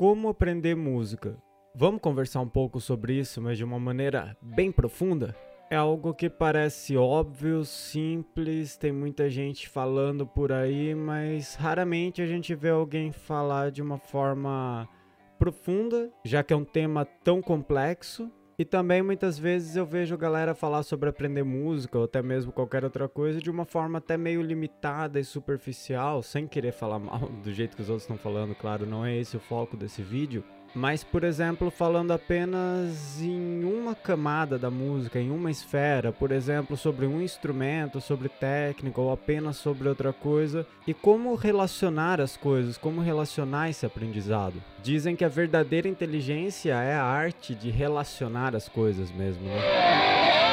Como aprender música? Vamos conversar um pouco sobre isso, mas de uma maneira bem profunda? É algo que parece óbvio, simples, tem muita gente falando por aí, mas raramente a gente vê alguém falar de uma forma profunda, já que é um tema tão complexo. E também muitas vezes eu vejo galera falar sobre aprender música ou até mesmo qualquer outra coisa de uma forma até meio limitada e superficial, sem querer falar mal do jeito que os outros estão falando, claro, não é esse o foco desse vídeo. Mas, por exemplo, falando apenas em uma camada da música, em uma esfera, por exemplo, sobre um instrumento, sobre técnica ou apenas sobre outra coisa, e como relacionar as coisas, como relacionar esse aprendizado. Dizem que a verdadeira inteligência é a arte de relacionar as coisas mesmo, né?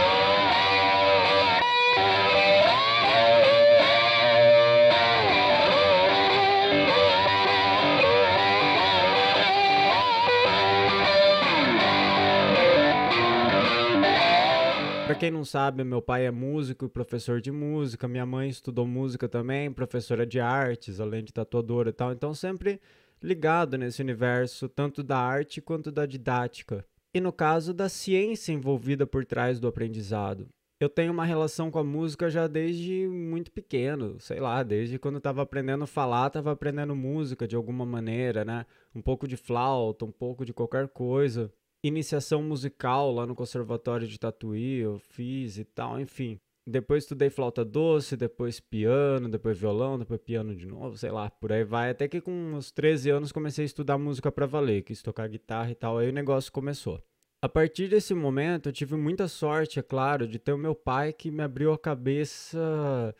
Para quem não sabe, meu pai é músico e professor de música, minha mãe estudou música também, professora de artes, além de tatuadora e tal, então sempre ligado nesse universo, tanto da arte quanto da didática. E no caso da ciência envolvida por trás do aprendizado. Eu tenho uma relação com a música já desde muito pequeno, sei lá, desde quando estava aprendendo a falar, estava aprendendo música de alguma maneira, né? Um pouco de flauta, um pouco de qualquer coisa iniciação musical lá no conservatório de Tatuí, eu fiz e tal, enfim. Depois estudei flauta doce, depois piano, depois violão, depois piano de novo, sei lá, por aí vai. Até que com uns 13 anos comecei a estudar música para valer, quis tocar guitarra e tal, aí o negócio começou. A partir desse momento, eu tive muita sorte, é claro, de ter o meu pai que me abriu a cabeça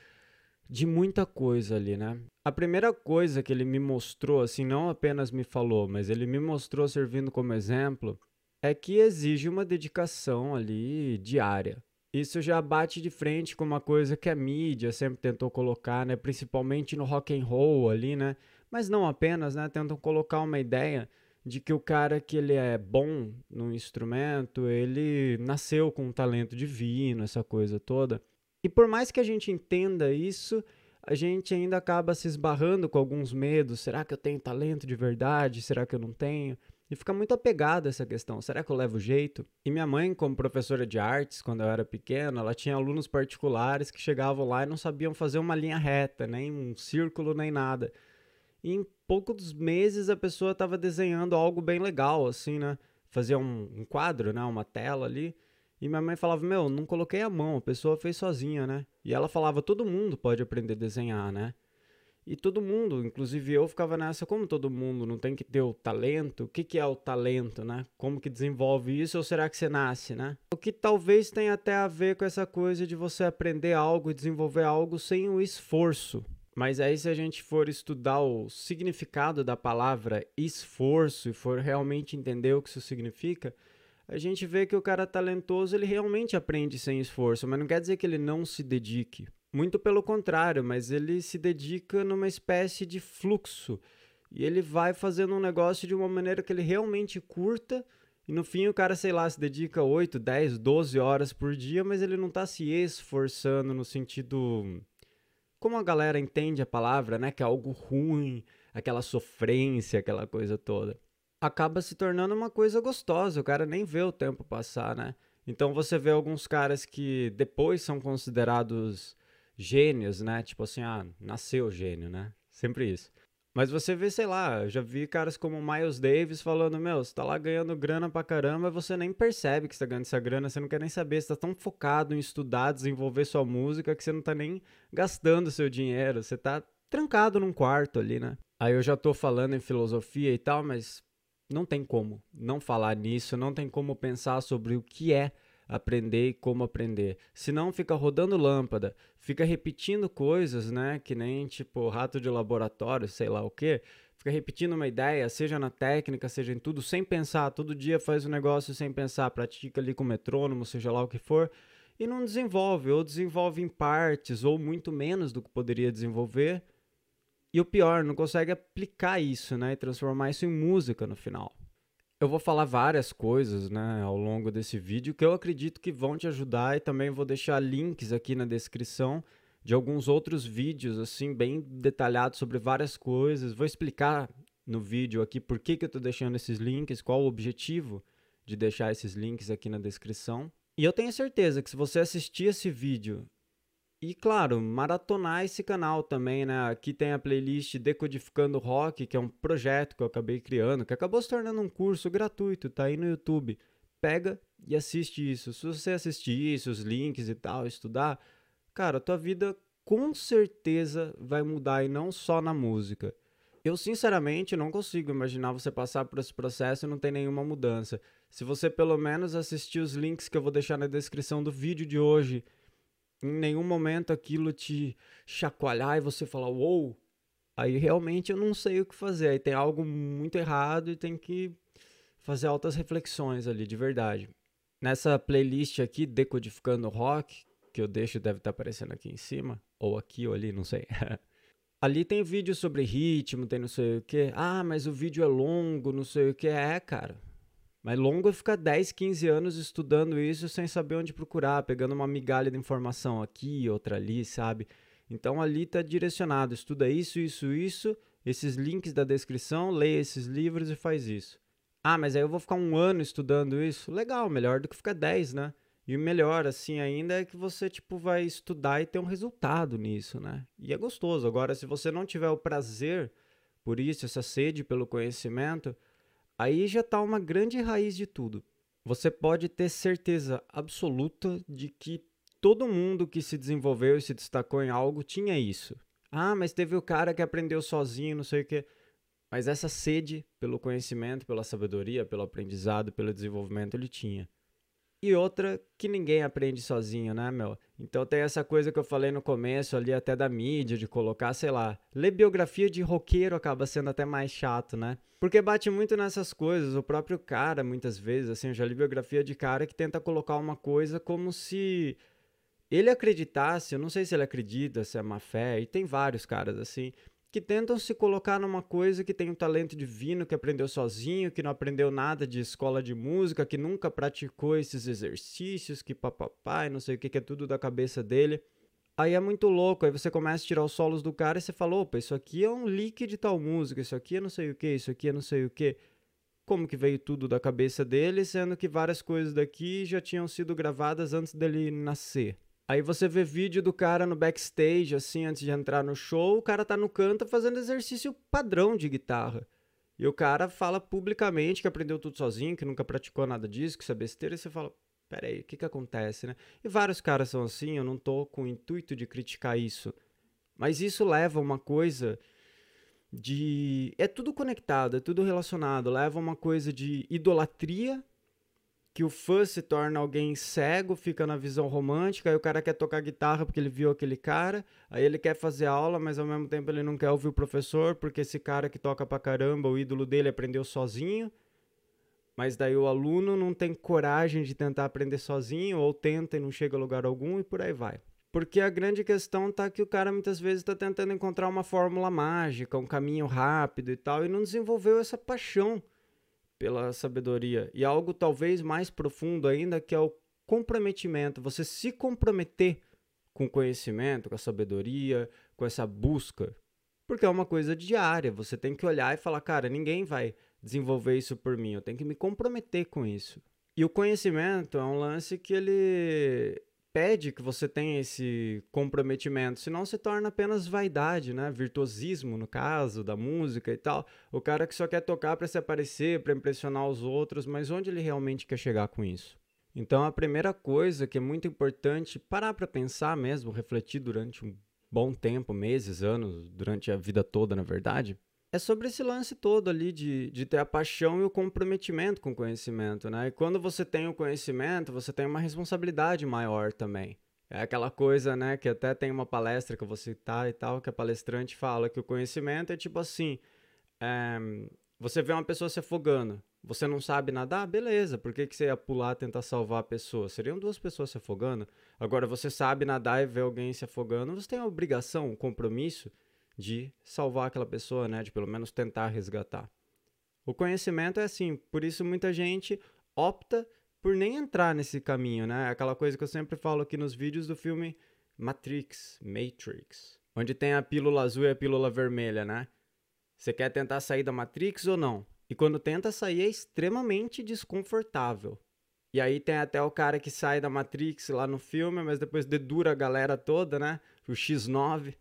de muita coisa ali, né? A primeira coisa que ele me mostrou, assim, não apenas me falou, mas ele me mostrou servindo como exemplo, é que exige uma dedicação ali diária. Isso já bate de frente com uma coisa que a mídia sempre tentou colocar, né, principalmente no rock and roll ali, né? Mas não apenas, né, tentam colocar uma ideia de que o cara que ele é bom no instrumento, ele nasceu com um talento divino, essa coisa toda. E por mais que a gente entenda isso, a gente ainda acaba se esbarrando com alguns medos. Será que eu tenho talento de verdade? Será que eu não tenho? E fica muito apegado a essa questão. Será que eu levo jeito? E minha mãe, como professora de artes, quando eu era pequena, ela tinha alunos particulares que chegavam lá e não sabiam fazer uma linha reta, nem um círculo, nem nada. E em poucos meses a pessoa estava desenhando algo bem legal, assim, né? Fazia um, um quadro, né? Uma tela ali. E minha mãe falava: Meu, não coloquei a mão, a pessoa fez sozinha, né? E ela falava: Todo mundo pode aprender a desenhar, né? E todo mundo, inclusive eu, ficava nessa, como todo mundo não tem que ter o talento, o que, que é o talento, né? Como que desenvolve isso ou será que você nasce, né? O que talvez tenha até a ver com essa coisa de você aprender algo e desenvolver algo sem o esforço. Mas aí se a gente for estudar o significado da palavra esforço e for realmente entender o que isso significa, a gente vê que o cara talentoso ele realmente aprende sem esforço, mas não quer dizer que ele não se dedique. Muito pelo contrário, mas ele se dedica numa espécie de fluxo. E ele vai fazendo um negócio de uma maneira que ele realmente curta. E no fim o cara, sei lá, se dedica 8, 10, 12 horas por dia, mas ele não está se esforçando no sentido. Como a galera entende a palavra, né? Que é algo ruim, aquela sofrência, aquela coisa toda. Acaba se tornando uma coisa gostosa, o cara nem vê o tempo passar, né? Então você vê alguns caras que depois são considerados gênios, né? Tipo assim, ah, nasceu gênio, né? Sempre isso. Mas você vê, sei lá, eu já vi caras como Miles Davis falando, meu, você tá lá ganhando grana pra caramba, você nem percebe que você tá ganhando essa grana, você não quer nem saber, você tá tão focado em estudar, desenvolver sua música, que você não tá nem gastando seu dinheiro, você tá trancado num quarto ali, né? Aí eu já tô falando em filosofia e tal, mas não tem como não falar nisso, não tem como pensar sobre o que é aprender e como aprender. Senão fica rodando lâmpada, fica repetindo coisas, né? Que nem tipo rato de laboratório, sei lá o que. Fica repetindo uma ideia, seja na técnica, seja em tudo, sem pensar. Todo dia faz o um negócio sem pensar, pratica ali com metrônomo, seja lá o que for, e não desenvolve, ou desenvolve em partes, ou muito menos do que poderia desenvolver. E o pior, não consegue aplicar isso, né? E transformar isso em música no final. Eu vou falar várias coisas, né, ao longo desse vídeo que eu acredito que vão te ajudar e também vou deixar links aqui na descrição de alguns outros vídeos assim bem detalhados sobre várias coisas. Vou explicar no vídeo aqui por que, que eu estou deixando esses links, qual o objetivo de deixar esses links aqui na descrição. E eu tenho certeza que se você assistir esse vídeo e, claro, maratonar esse canal também, né? Aqui tem a playlist Decodificando Rock, que é um projeto que eu acabei criando, que acabou se tornando um curso gratuito, tá aí no YouTube. Pega e assiste isso. Se você assistir isso, os links e tal, estudar, cara, a tua vida com certeza vai mudar e não só na música. Eu, sinceramente, não consigo imaginar você passar por esse processo e não ter nenhuma mudança. Se você pelo menos assistir os links que eu vou deixar na descrição do vídeo de hoje em nenhum momento aquilo te chacoalhar e você falar, uou, wow! aí realmente eu não sei o que fazer. Aí tem algo muito errado e tem que fazer altas reflexões ali, de verdade. Nessa playlist aqui, Decodificando Rock, que eu deixo, deve estar aparecendo aqui em cima, ou aqui ou ali, não sei. ali tem vídeo sobre ritmo, tem não sei o que. Ah, mas o vídeo é longo, não sei o que. É, cara. Mas longo é ficar 10, 15 anos estudando isso sem saber onde procurar, pegando uma migalha de informação aqui, outra ali, sabe? Então ali está direcionado, estuda isso, isso, isso, esses links da descrição, leia esses livros e faz isso. Ah, mas aí eu vou ficar um ano estudando isso? Legal, melhor do que ficar 10, né? E o melhor, assim, ainda é que você, tipo, vai estudar e ter um resultado nisso, né? E é gostoso. Agora, se você não tiver o prazer por isso, essa sede pelo conhecimento, Aí já está uma grande raiz de tudo. Você pode ter certeza absoluta de que todo mundo que se desenvolveu e se destacou em algo tinha isso. Ah, mas teve o cara que aprendeu sozinho, não sei o quê. Mas essa sede pelo conhecimento, pela sabedoria, pelo aprendizado, pelo desenvolvimento ele tinha e outra que ninguém aprende sozinho, né, meu? Então tem essa coisa que eu falei no começo ali até da mídia, de colocar, sei lá, ler biografia de roqueiro acaba sendo até mais chato, né? Porque bate muito nessas coisas, o próprio cara, muitas vezes, assim, eu já li biografia de cara que tenta colocar uma coisa como se ele acreditasse, eu não sei se ele acredita, se é má fé, e tem vários caras assim, que tentam se colocar numa coisa que tem um talento divino, que aprendeu sozinho, que não aprendeu nada de escola de música, que nunca praticou esses exercícios, que papapá, não sei o que, que é tudo da cabeça dele. Aí é muito louco, aí você começa a tirar os solos do cara e você fala, opa, isso aqui é um leak de tal música, isso aqui é não sei o que, isso aqui é não sei o que. Como que veio tudo da cabeça dele, sendo que várias coisas daqui já tinham sido gravadas antes dele nascer. Aí você vê vídeo do cara no backstage, assim, antes de entrar no show, o cara tá no canto fazendo exercício padrão de guitarra. E o cara fala publicamente que aprendeu tudo sozinho, que nunca praticou nada disso, que isso é besteira, e você fala, peraí, o que que acontece, né? E vários caras são assim, eu não tô com o intuito de criticar isso. Mas isso leva a uma coisa de... É tudo conectado, é tudo relacionado. Leva a uma coisa de idolatria que o fã se torna alguém cego, fica na visão romântica, aí o cara quer tocar guitarra porque ele viu aquele cara, aí ele quer fazer aula, mas ao mesmo tempo ele não quer ouvir o professor, porque esse cara que toca pra caramba, o ídolo dele aprendeu sozinho. Mas daí o aluno não tem coragem de tentar aprender sozinho, ou tenta e não chega a lugar algum, e por aí vai. Porque a grande questão tá que o cara muitas vezes está tentando encontrar uma fórmula mágica, um caminho rápido e tal, e não desenvolveu essa paixão pela sabedoria. E algo talvez mais profundo ainda, que é o comprometimento. Você se comprometer com o conhecimento, com a sabedoria, com essa busca. Porque é uma coisa diária. Você tem que olhar e falar, cara, ninguém vai desenvolver isso por mim. Eu tenho que me comprometer com isso. E o conhecimento é um lance que ele pede que você tenha esse comprometimento, senão se torna apenas vaidade, né? Virtuosismo, no caso, da música e tal. O cara que só quer tocar para se aparecer, para impressionar os outros, mas onde ele realmente quer chegar com isso? Então, a primeira coisa que é muito importante parar para pensar mesmo, refletir durante um bom tempo, meses, anos, durante a vida toda, na verdade, é sobre esse lance todo ali de, de ter a paixão e o comprometimento com o conhecimento, né? E quando você tem o conhecimento, você tem uma responsabilidade maior também. É aquela coisa, né, que até tem uma palestra que eu vou citar e tal, que a palestrante fala que o conhecimento é tipo assim: é, você vê uma pessoa se afogando, você não sabe nadar? Beleza, por que, que você ia pular tentar salvar a pessoa? Seriam duas pessoas se afogando. Agora, você sabe nadar e vê alguém se afogando, você tem a obrigação, um compromisso de salvar aquela pessoa, né? De pelo menos tentar resgatar. O conhecimento é assim, por isso muita gente opta por nem entrar nesse caminho, né? Aquela coisa que eu sempre falo aqui nos vídeos do filme Matrix, Matrix, onde tem a pílula azul e a pílula vermelha, né? Você quer tentar sair da Matrix ou não? E quando tenta sair é extremamente desconfortável. E aí tem até o cara que sai da Matrix lá no filme, mas depois dedura a galera toda, né? O X9,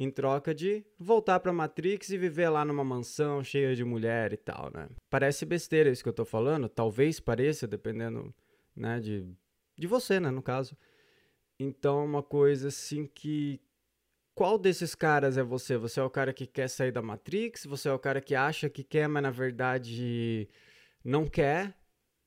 em troca de voltar pra Matrix e viver lá numa mansão cheia de mulher e tal, né? Parece besteira isso que eu tô falando, talvez pareça, dependendo, né, de, de você, né, no caso. Então, uma coisa assim que. Qual desses caras é você? Você é o cara que quer sair da Matrix? Você é o cara que acha que quer, mas na verdade não quer?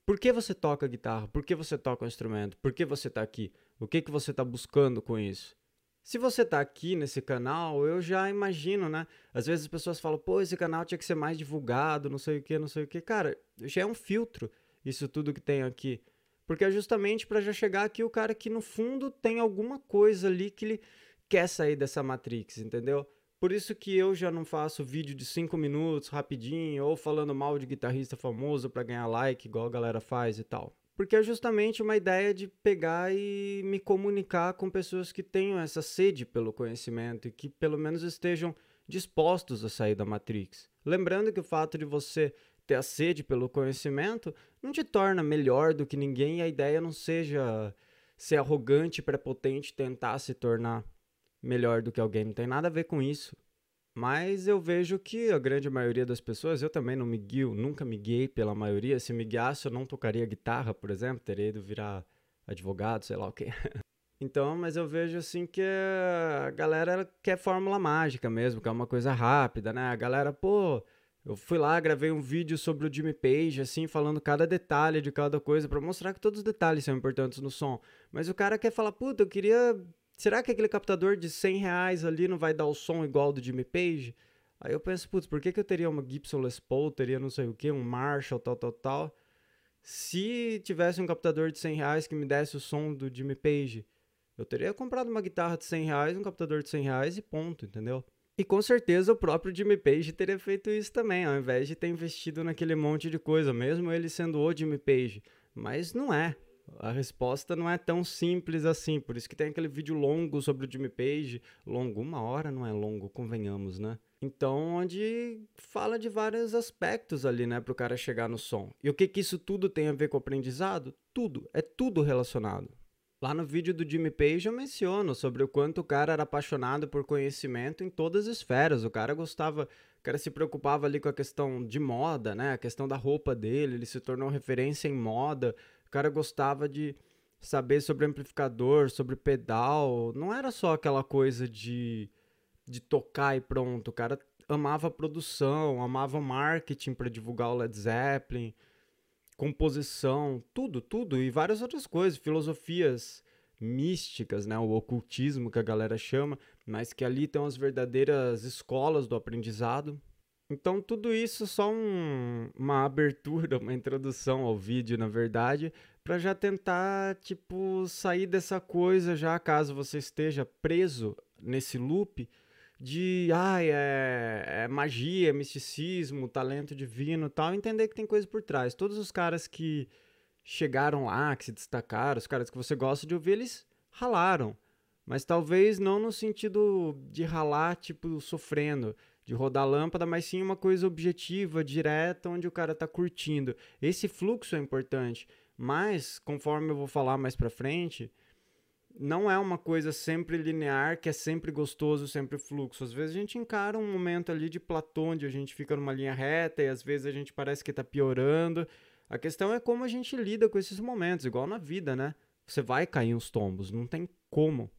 Por que você toca guitarra? Por que você toca um instrumento? Por que você está aqui? O que, que você está buscando com isso? Se você está aqui nesse canal, eu já imagino, né? Às vezes as pessoas falam, pô, esse canal tinha que ser mais divulgado, não sei o que, não sei o que. Cara, já é um filtro isso tudo que tem aqui. Porque é justamente para já chegar aqui o cara que no fundo tem alguma coisa ali que ele quer sair dessa Matrix, entendeu? Por isso que eu já não faço vídeo de 5 minutos, rapidinho, ou falando mal de guitarrista famoso para ganhar like, igual a galera faz e tal. Porque é justamente uma ideia de pegar e me comunicar com pessoas que tenham essa sede pelo conhecimento e que pelo menos estejam dispostos a sair da Matrix. Lembrando que o fato de você ter a sede pelo conhecimento não te torna melhor do que ninguém e a ideia não seja ser arrogante, prepotente, tentar se tornar melhor do que alguém, não tem nada a ver com isso. Mas eu vejo que a grande maioria das pessoas, eu também não me guio, nunca me guiei pela maioria. Se me guiasse, eu não tocaria guitarra, por exemplo, teria ido virar advogado, sei lá o quê. Então, mas eu vejo assim que a galera quer fórmula mágica mesmo, que é uma coisa rápida, né? A galera, pô, eu fui lá, gravei um vídeo sobre o Jimmy Page, assim, falando cada detalhe de cada coisa, para mostrar que todos os detalhes são importantes no som. Mas o cara quer falar, puta, eu queria será que aquele captador de 100 reais ali não vai dar o som igual do Jimmy Page? Aí eu penso, putz, por que, que eu teria uma Gibson Les Paul, teria não sei o que, um Marshall, tal, tal, tal, se tivesse um captador de 100 reais que me desse o som do Jimmy Page? Eu teria comprado uma guitarra de 100 reais, um captador de 100 reais e ponto, entendeu? E com certeza o próprio Jimmy Page teria feito isso também, ao invés de ter investido naquele monte de coisa, mesmo ele sendo o Jimmy Page. Mas não é. A resposta não é tão simples assim, por isso que tem aquele vídeo longo sobre o Jimmy Page, longo, uma hora não é longo, convenhamos, né? Então, onde fala de vários aspectos ali, né, para o cara chegar no som. E o que que isso tudo tem a ver com o aprendizado? Tudo, é tudo relacionado. Lá no vídeo do Jimmy Page eu menciono sobre o quanto o cara era apaixonado por conhecimento em todas as esferas. O cara gostava, o cara se preocupava ali com a questão de moda, né? A questão da roupa dele, ele se tornou referência em moda, cara gostava de saber sobre amplificador, sobre pedal. Não era só aquela coisa de, de tocar e pronto. O cara amava produção, amava marketing para divulgar o Led Zeppelin, composição, tudo, tudo e várias outras coisas, filosofias místicas, né, o ocultismo que a galera chama, mas que ali tem as verdadeiras escolas do aprendizado. Então, tudo isso só um, uma abertura, uma introdução ao vídeo, na verdade, para já tentar, tipo, sair dessa coisa já, caso você esteja preso nesse loop de, ai, é, é magia, é misticismo, talento divino tal, entender que tem coisa por trás. Todos os caras que chegaram lá, que se destacaram, os caras que você gosta de ouvir, eles ralaram. Mas talvez não no sentido de ralar, tipo, sofrendo de rodar lâmpada, mas sim uma coisa objetiva, direta, onde o cara tá curtindo. Esse fluxo é importante, mas conforme eu vou falar mais para frente, não é uma coisa sempre linear, que é sempre gostoso, sempre fluxo. Às vezes a gente encara um momento ali de platô, onde a gente fica numa linha reta e às vezes a gente parece que está piorando. A questão é como a gente lida com esses momentos, igual na vida, né? Você vai cair uns tombos, não tem como.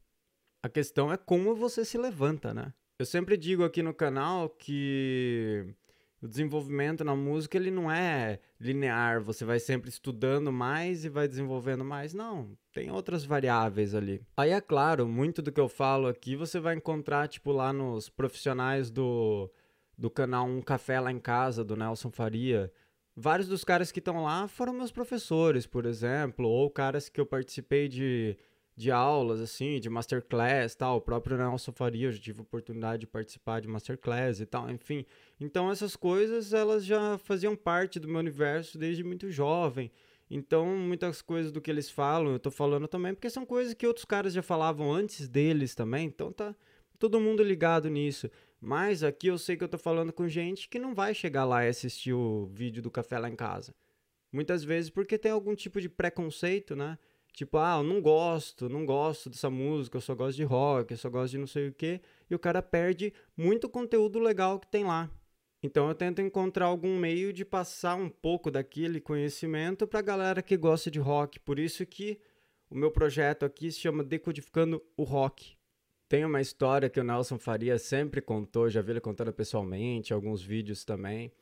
A questão é como você se levanta, né? Eu sempre digo aqui no canal que o desenvolvimento na música ele não é linear, você vai sempre estudando mais e vai desenvolvendo mais. Não, tem outras variáveis ali. Aí é claro, muito do que eu falo aqui você vai encontrar tipo lá nos profissionais do do canal Um Café lá em Casa do Nelson Faria. Vários dos caras que estão lá foram meus professores, por exemplo, ou caras que eu participei de de aulas, assim, de masterclass tal. O próprio Nelson Faria, eu já tive oportunidade de participar de masterclass e tal, enfim. Então essas coisas, elas já faziam parte do meu universo desde muito jovem. Então, muitas coisas do que eles falam, eu tô falando também, porque são coisas que outros caras já falavam antes deles também. Então tá todo mundo ligado nisso. Mas aqui eu sei que eu tô falando com gente que não vai chegar lá e assistir o vídeo do café lá em casa. Muitas vezes porque tem algum tipo de preconceito, né? Tipo, ah, eu não gosto, não gosto dessa música, eu só gosto de rock, eu só gosto de não sei o quê. E o cara perde muito conteúdo legal que tem lá. Então eu tento encontrar algum meio de passar um pouco daquele conhecimento para a galera que gosta de rock. Por isso que o meu projeto aqui se chama Decodificando o Rock. Tem uma história que o Nelson Faria sempre contou, já vi ele contando pessoalmente, alguns vídeos também,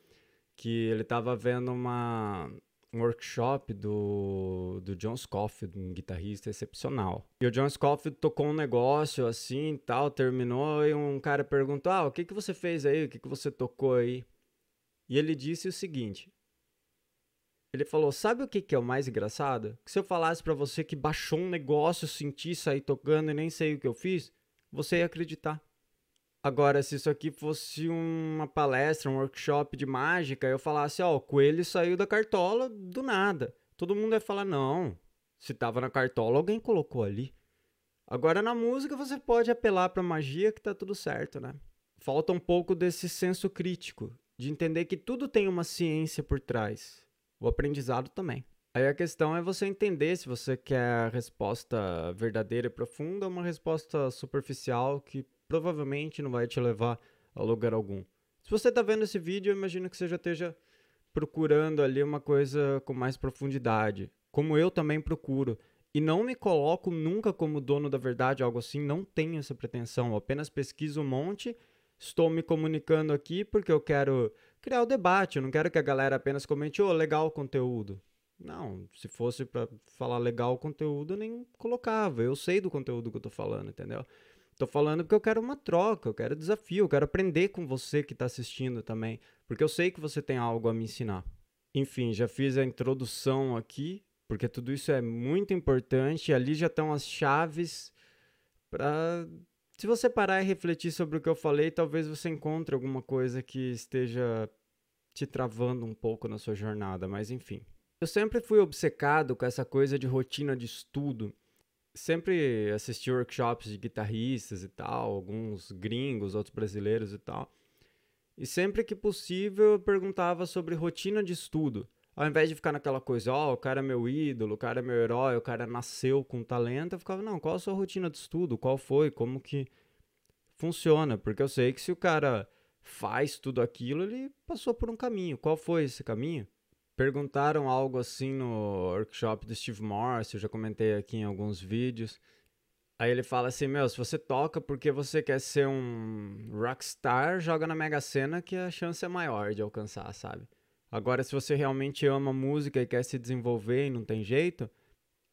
que ele estava vendo uma, um workshop do, do John Scofield, um guitarrista excepcional. E o John Scofield tocou um negócio assim tal, terminou, e um cara perguntou: Ah, o que, que você fez aí? O que, que você tocou aí? E ele disse o seguinte: Ele falou: Sabe o que, que é o mais engraçado? Que se eu falasse para você que baixou um negócio, senti sair tocando e nem sei o que eu fiz, você ia acreditar. Agora, se isso aqui fosse uma palestra, um workshop de mágica, eu falasse, ó, o coelho saiu da cartola do nada. Todo mundo ia falar, não, se tava na cartola, alguém colocou ali. Agora, na música, você pode apelar pra magia que tá tudo certo, né? Falta um pouco desse senso crítico, de entender que tudo tem uma ciência por trás. O aprendizado também. Aí a questão é você entender se você quer a resposta verdadeira e profunda ou uma resposta superficial que provavelmente não vai te levar a lugar algum. Se você está vendo esse vídeo, eu imagino que você já esteja procurando ali uma coisa com mais profundidade, como eu também procuro. E não me coloco nunca como dono da verdade, algo assim, não tenho essa pretensão. Eu apenas pesquiso um monte, estou me comunicando aqui porque eu quero criar o debate, eu não quero que a galera apenas comente, ô, oh, legal o conteúdo. Não, se fosse para falar legal o conteúdo, eu nem colocava. Eu sei do conteúdo que eu tô falando, entendeu? Tô falando porque eu quero uma troca, eu quero desafio, eu quero aprender com você que está assistindo também, porque eu sei que você tem algo a me ensinar. Enfim, já fiz a introdução aqui, porque tudo isso é muito importante. Ali já estão as chaves para. Se você parar e refletir sobre o que eu falei, talvez você encontre alguma coisa que esteja te travando um pouco na sua jornada, mas enfim. Eu sempre fui obcecado com essa coisa de rotina de estudo sempre assisti workshops de guitarristas e tal, alguns gringos, outros brasileiros e tal. E sempre que possível eu perguntava sobre rotina de estudo. Ao invés de ficar naquela coisa, ó, oh, o cara é meu ídolo, o cara é meu herói, o cara nasceu com talento, eu ficava, não, qual a sua rotina de estudo? Qual foi? Como que funciona? Porque eu sei que se o cara faz tudo aquilo, ele passou por um caminho. Qual foi esse caminho? Perguntaram algo assim no workshop do Steve Morse, eu já comentei aqui em alguns vídeos. Aí ele fala assim: Meu, se você toca porque você quer ser um rockstar, joga na Mega Sena que a chance é maior de alcançar, sabe? Agora, se você realmente ama música e quer se desenvolver e não tem jeito,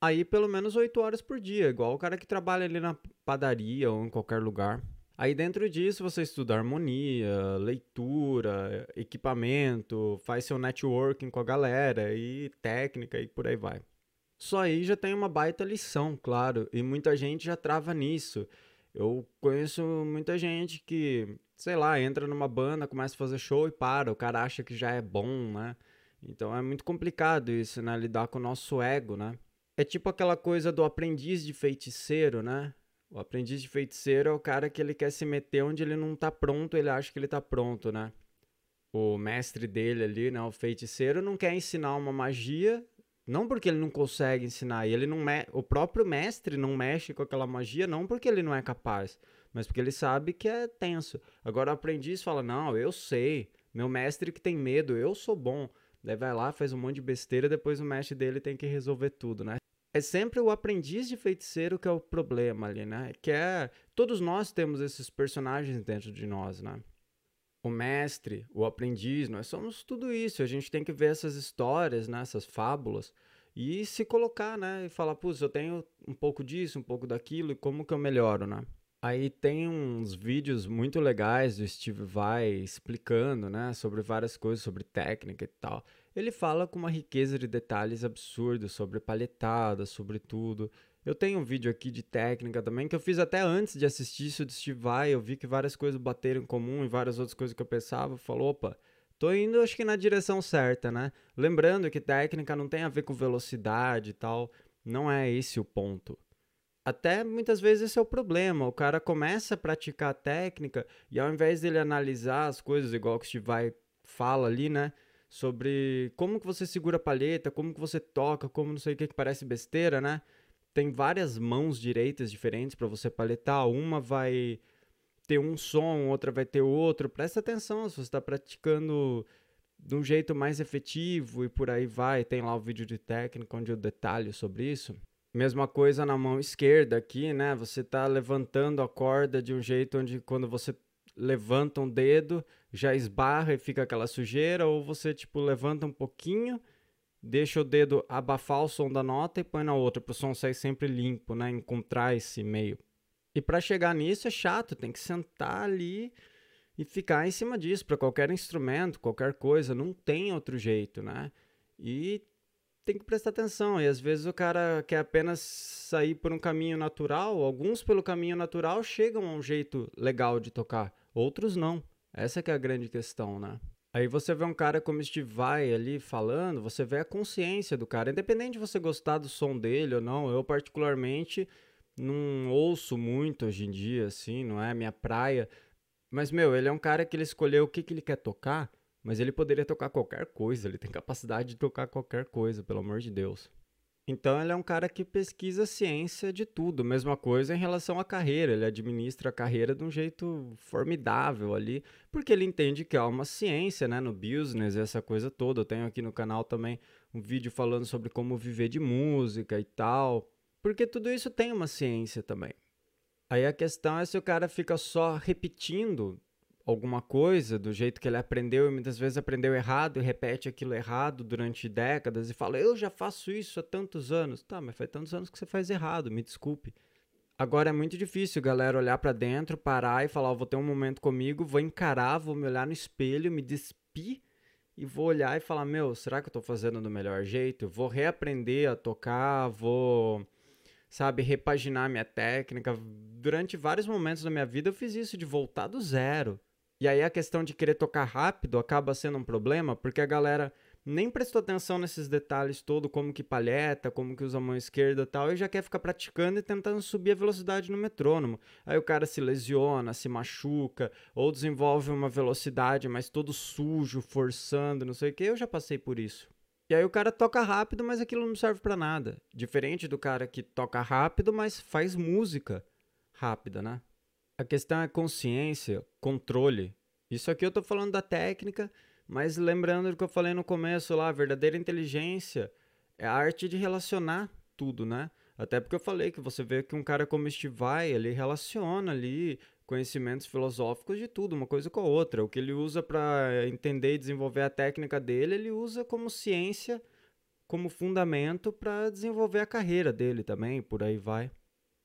aí pelo menos 8 horas por dia, igual o cara que trabalha ali na padaria ou em qualquer lugar. Aí dentro disso você estuda harmonia, leitura, equipamento, faz seu networking com a galera e técnica e por aí vai. Só aí já tem uma baita lição, claro, e muita gente já trava nisso. Eu conheço muita gente que, sei lá, entra numa banda, começa a fazer show e para, o cara acha que já é bom, né? Então é muito complicado isso, né? Lidar com o nosso ego, né? É tipo aquela coisa do aprendiz de feiticeiro, né? O aprendiz de feiticeiro é o cara que ele quer se meter onde ele não tá pronto, ele acha que ele tá pronto, né? O mestre dele ali, né, o feiticeiro, não quer ensinar uma magia, não porque ele não consegue ensinar, ele não me... o próprio mestre não mexe com aquela magia, não porque ele não é capaz, mas porque ele sabe que é tenso. Agora o aprendiz fala: "Não, eu sei, meu mestre que tem medo, eu sou bom". Daí vai lá, faz um monte de besteira, depois o mestre dele tem que resolver tudo, né? É sempre o aprendiz de feiticeiro que é o problema ali, né? Que é todos nós temos esses personagens dentro de nós, né? O mestre, o aprendiz, nós somos tudo isso. A gente tem que ver essas histórias, né? Essas fábulas e se colocar, né? E falar, putz, eu tenho um pouco disso, um pouco daquilo e como que eu melhoro, né? Aí tem uns vídeos muito legais do Steve Vai explicando, né, sobre várias coisas, sobre técnica e tal. Ele fala com uma riqueza de detalhes absurdos sobre palhetada, sobre tudo. Eu tenho um vídeo aqui de técnica também que eu fiz até antes de assistir isso de Steve Vai. Eu vi que várias coisas bateram em comum e várias outras coisas que eu pensava. Falou, opa, tô indo acho que na direção certa, né? Lembrando que técnica não tem a ver com velocidade e tal. Não é esse o ponto. Até muitas vezes esse é o problema. O cara começa a praticar a técnica e ao invés dele analisar as coisas, igual que o Steve vai fala ali, né? Sobre como que você segura a palheta, como que você toca, como não sei o que, que parece besteira, né? Tem várias mãos direitas diferentes para você palhetar. Uma vai ter um som, outra vai ter outro. Presta atenção se você está praticando de um jeito mais efetivo e por aí vai. Tem lá o vídeo de técnica onde eu detalho sobre isso. Mesma coisa na mão esquerda aqui, né? Você está levantando a corda de um jeito onde quando você levanta um dedo, já esbarra e fica aquela sujeira, ou você tipo levanta um pouquinho, deixa o dedo abafar o som da nota e põe na outra para o som sair sempre limpo, né? Encontrar esse meio. E para chegar nisso é chato, tem que sentar ali e ficar em cima disso para qualquer instrumento, qualquer coisa, não tem outro jeito, né? E tem que prestar atenção. E às vezes o cara quer apenas sair por um caminho natural, alguns pelo caminho natural chegam a um jeito legal de tocar, outros não. Essa que é a grande questão, né? Aí você vê um cara como Steve Vai ali falando, você vê a consciência do cara, independente de você gostar do som dele ou não. Eu particularmente não ouço muito hoje em dia, assim, não é minha praia mas, meu, ele é um cara que ele escolheu o que, que ele quer tocar, mas ele poderia tocar qualquer coisa, ele tem capacidade de tocar qualquer coisa, pelo amor de Deus. Então ele é um cara que pesquisa ciência de tudo, mesma coisa em relação à carreira, ele administra a carreira de um jeito formidável ali, porque ele entende que há uma ciência, né, no business, essa coisa toda. Eu tenho aqui no canal também um vídeo falando sobre como viver de música e tal, porque tudo isso tem uma ciência também. Aí a questão é se o cara fica só repetindo alguma coisa do jeito que ele aprendeu e muitas vezes aprendeu errado e repete aquilo errado durante décadas e fala: Eu já faço isso há tantos anos. Tá, mas faz tantos anos que você faz errado, me desculpe. Agora é muito difícil, galera, olhar para dentro, parar e falar: oh, Vou ter um momento comigo, vou encarar, vou me olhar no espelho, me despir e vou olhar e falar: Meu, será que eu tô fazendo do melhor jeito? Vou reaprender a tocar, vou sabe, repaginar minha técnica. Durante vários momentos da minha vida eu fiz isso de voltar do zero. E aí a questão de querer tocar rápido acaba sendo um problema, porque a galera nem prestou atenção nesses detalhes todo, como que palheta, como que usa a mão esquerda e tal, e já quer ficar praticando e tentando subir a velocidade no metrônomo. Aí o cara se lesiona, se machuca, ou desenvolve uma velocidade, mas todo sujo, forçando, não sei o que. Eu já passei por isso. E aí o cara toca rápido, mas aquilo não serve para nada. Diferente do cara que toca rápido, mas faz música rápida, né? A questão é consciência, controle. Isso aqui eu tô falando da técnica, mas lembrando do que eu falei no começo lá, a verdadeira inteligência é a arte de relacionar tudo, né? Até porque eu falei que você vê que um cara como Steve Vai, ele relaciona ali conhecimentos filosóficos de tudo, uma coisa com a outra. O que ele usa para entender e desenvolver a técnica dele, ele usa como ciência, como fundamento para desenvolver a carreira dele também, por aí vai.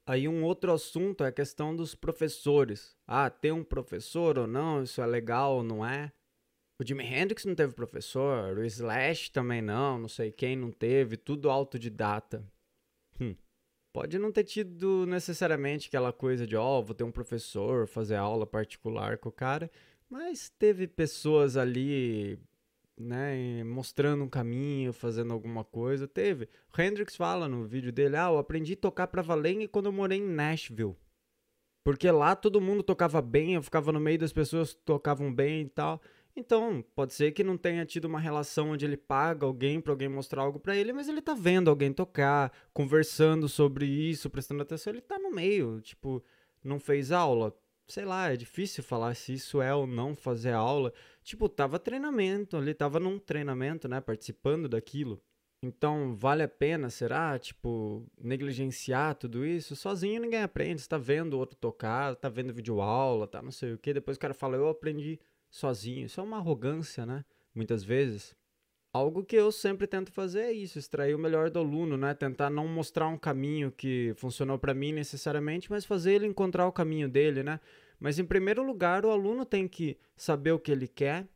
Aí um outro assunto é a questão dos professores. Ah, ter um professor ou não, isso é legal ou não é? O Jimi Hendrix não teve professor, o Slash também não, não sei quem não teve, tudo autodidata. Hum. Pode não ter tido necessariamente aquela coisa de, ó, oh, vou ter um professor, fazer aula particular com o cara, mas teve pessoas ali, né, mostrando um caminho, fazendo alguma coisa, teve. O Hendrix fala no vídeo dele, ah, eu aprendi a tocar pra valer quando eu morei em Nashville. Porque lá todo mundo tocava bem, eu ficava no meio das pessoas que tocavam bem e tal. Então, pode ser que não tenha tido uma relação onde ele paga alguém para alguém mostrar algo para ele, mas ele tá vendo alguém tocar, conversando sobre isso, prestando atenção, ele tá no meio, tipo, não fez aula. Sei lá, é difícil falar se isso é ou não fazer aula. Tipo, tava treinamento, ele tava num treinamento, né, participando daquilo. Então, vale a pena, será? Tipo, negligenciar tudo isso? Sozinho ninguém aprende. Você tá vendo o outro tocar, tá vendo vídeo aula, tá não sei o que. Depois o cara fala, eu aprendi sozinho. Isso é uma arrogância, né? Muitas vezes. Algo que eu sempre tento fazer é isso, extrair o melhor do aluno, né? Tentar não mostrar um caminho que funcionou para mim necessariamente, mas fazer ele encontrar o caminho dele, né? Mas em primeiro lugar, o aluno tem que saber o que ele quer,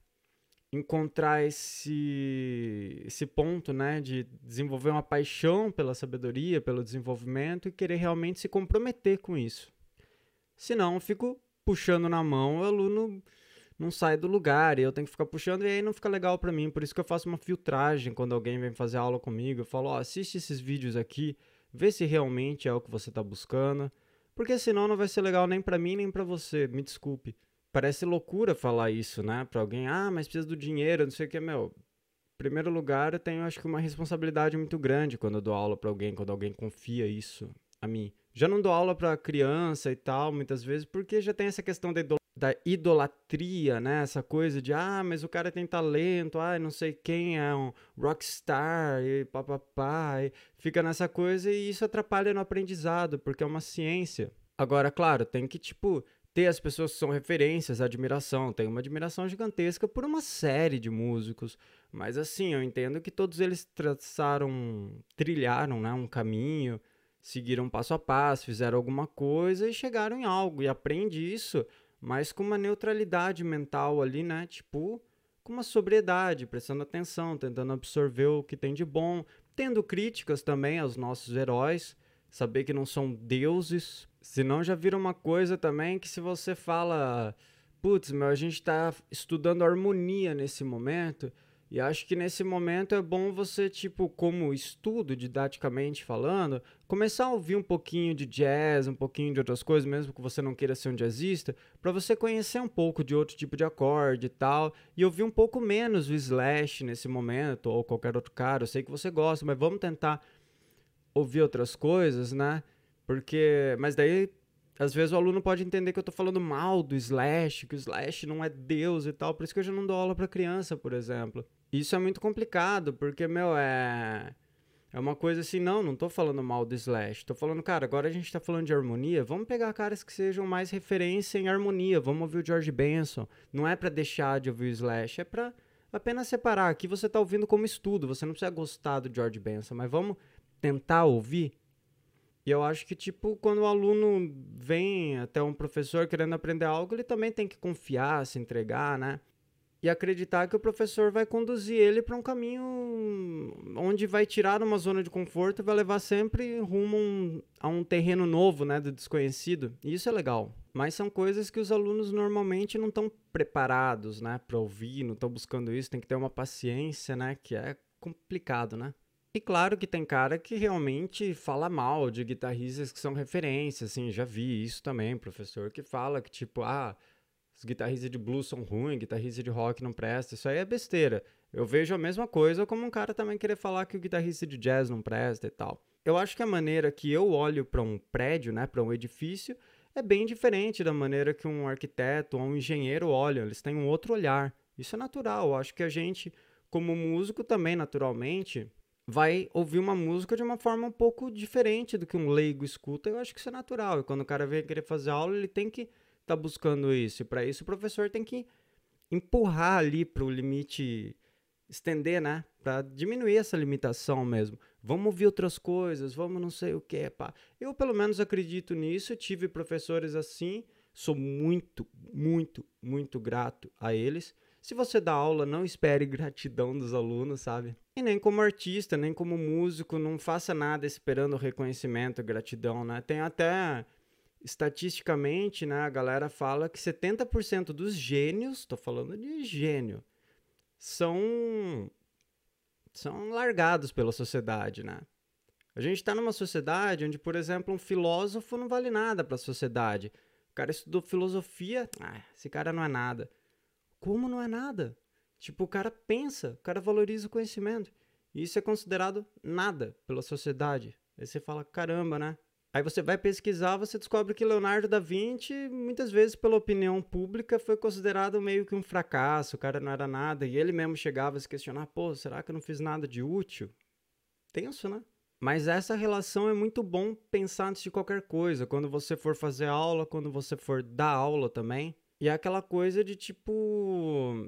encontrar esse esse ponto, né, de desenvolver uma paixão pela sabedoria, pelo desenvolvimento e querer realmente se comprometer com isso. Senão, eu fico puxando na mão, o aluno não sai do lugar e eu tenho que ficar puxando e aí não fica legal para mim. Por isso que eu faço uma filtragem quando alguém vem fazer aula comigo. Eu falo, ó, oh, assiste esses vídeos aqui, vê se realmente é o que você está buscando, porque senão não vai ser legal nem para mim nem para você, me desculpe. Parece loucura falar isso, né? Para alguém, ah, mas precisa do dinheiro, não sei o que, meu. Em primeiro lugar, eu tenho acho que uma responsabilidade muito grande quando eu dou aula para alguém, quando alguém confia isso a mim. Já não dou aula para criança e tal, muitas vezes, porque já tem essa questão da, da idolatria, né? Essa coisa de, ah, mas o cara tem talento, ah, não sei quem é um rockstar e papapá. Fica nessa coisa e isso atrapalha no aprendizado, porque é uma ciência. Agora, claro, tem que, tipo, ter as pessoas que são referências, admiração. Tenho uma admiração gigantesca por uma série de músicos. Mas assim, eu entendo que todos eles traçaram, trilharam né, um caminho, seguiram passo a passo, fizeram alguma coisa e chegaram em algo. E aprende isso, mas com uma neutralidade mental ali, né? Tipo, com uma sobriedade, prestando atenção, tentando absorver o que tem de bom, tendo críticas também aos nossos heróis, saber que não são deuses, Senão já vira uma coisa também que se você fala, putz, meu, a gente está estudando harmonia nesse momento, e acho que nesse momento é bom você, tipo, como estudo, didaticamente falando, começar a ouvir um pouquinho de jazz, um pouquinho de outras coisas, mesmo que você não queira ser um jazzista, para você conhecer um pouco de outro tipo de acorde e tal, e ouvir um pouco menos o Slash nesse momento, ou qualquer outro cara. Eu sei que você gosta, mas vamos tentar ouvir outras coisas, né? Porque. Mas daí, às vezes o aluno pode entender que eu tô falando mal do Slash, que o Slash não é Deus e tal. Por isso que eu já não dou aula para criança, por exemplo. Isso é muito complicado, porque, meu, é. É uma coisa assim, não, não tô falando mal do Slash. Tô falando, cara, agora a gente tá falando de harmonia, vamos pegar caras que sejam mais referência em harmonia. Vamos ouvir o George Benson. Não é para deixar de ouvir o Slash, é pra apenas separar. Aqui você tá ouvindo como estudo, você não precisa gostar do George Benson, mas vamos tentar ouvir e eu acho que, tipo, quando o aluno vem até um professor querendo aprender algo, ele também tem que confiar, se entregar, né? E acreditar que o professor vai conduzir ele para um caminho onde vai tirar uma zona de conforto e vai levar sempre rumo um, a um terreno novo, né, do desconhecido. E isso é legal. Mas são coisas que os alunos normalmente não estão preparados, né, para ouvir, não estão buscando isso. Tem que ter uma paciência, né, que é complicado, né? E claro que tem cara que realmente fala mal de guitarristas que são referências, assim, já vi isso também, professor que fala que tipo, ah, os guitarristas de blues são ruins, guitarrista de rock não presta, isso aí é besteira. Eu vejo a mesma coisa como um cara também querer falar que o guitarrista de jazz não presta e tal. Eu acho que a maneira que eu olho para um prédio, né, para um edifício, é bem diferente da maneira que um arquiteto ou um engenheiro olha, eles têm um outro olhar. Isso é natural, eu acho que a gente, como músico também naturalmente, vai ouvir uma música de uma forma um pouco diferente do que um leigo escuta. Eu acho que isso é natural. E quando o cara vem querer fazer aula, ele tem que estar tá buscando isso. E para isso o professor tem que empurrar ali para o limite, estender, né? Para diminuir essa limitação mesmo. Vamos ouvir outras coisas, vamos não sei o que, pá. Eu pelo menos acredito nisso. tive professores assim. Sou muito, muito, muito grato a eles. Se você dá aula, não espere gratidão dos alunos, sabe? E nem como artista, nem como músico, não faça nada esperando reconhecimento, gratidão, né? Tem até estatisticamente, né, a galera fala que 70% dos gênios, tô falando de gênio, são são largados pela sociedade, né? A gente está numa sociedade onde, por exemplo, um filósofo não vale nada para a sociedade. O cara estudou filosofia, ah, esse cara não é nada. Como não é nada? Tipo, o cara pensa, o cara valoriza o conhecimento. E isso é considerado nada pela sociedade. Aí você fala, caramba, né? Aí você vai pesquisar, você descobre que Leonardo da Vinci, muitas vezes pela opinião pública, foi considerado meio que um fracasso, o cara não era nada, e ele mesmo chegava a se questionar, pô, será que eu não fiz nada de útil? Tenso, né? Mas essa relação é muito bom pensar antes de qualquer coisa, quando você for fazer aula, quando você for dar aula também. E é aquela coisa de tipo.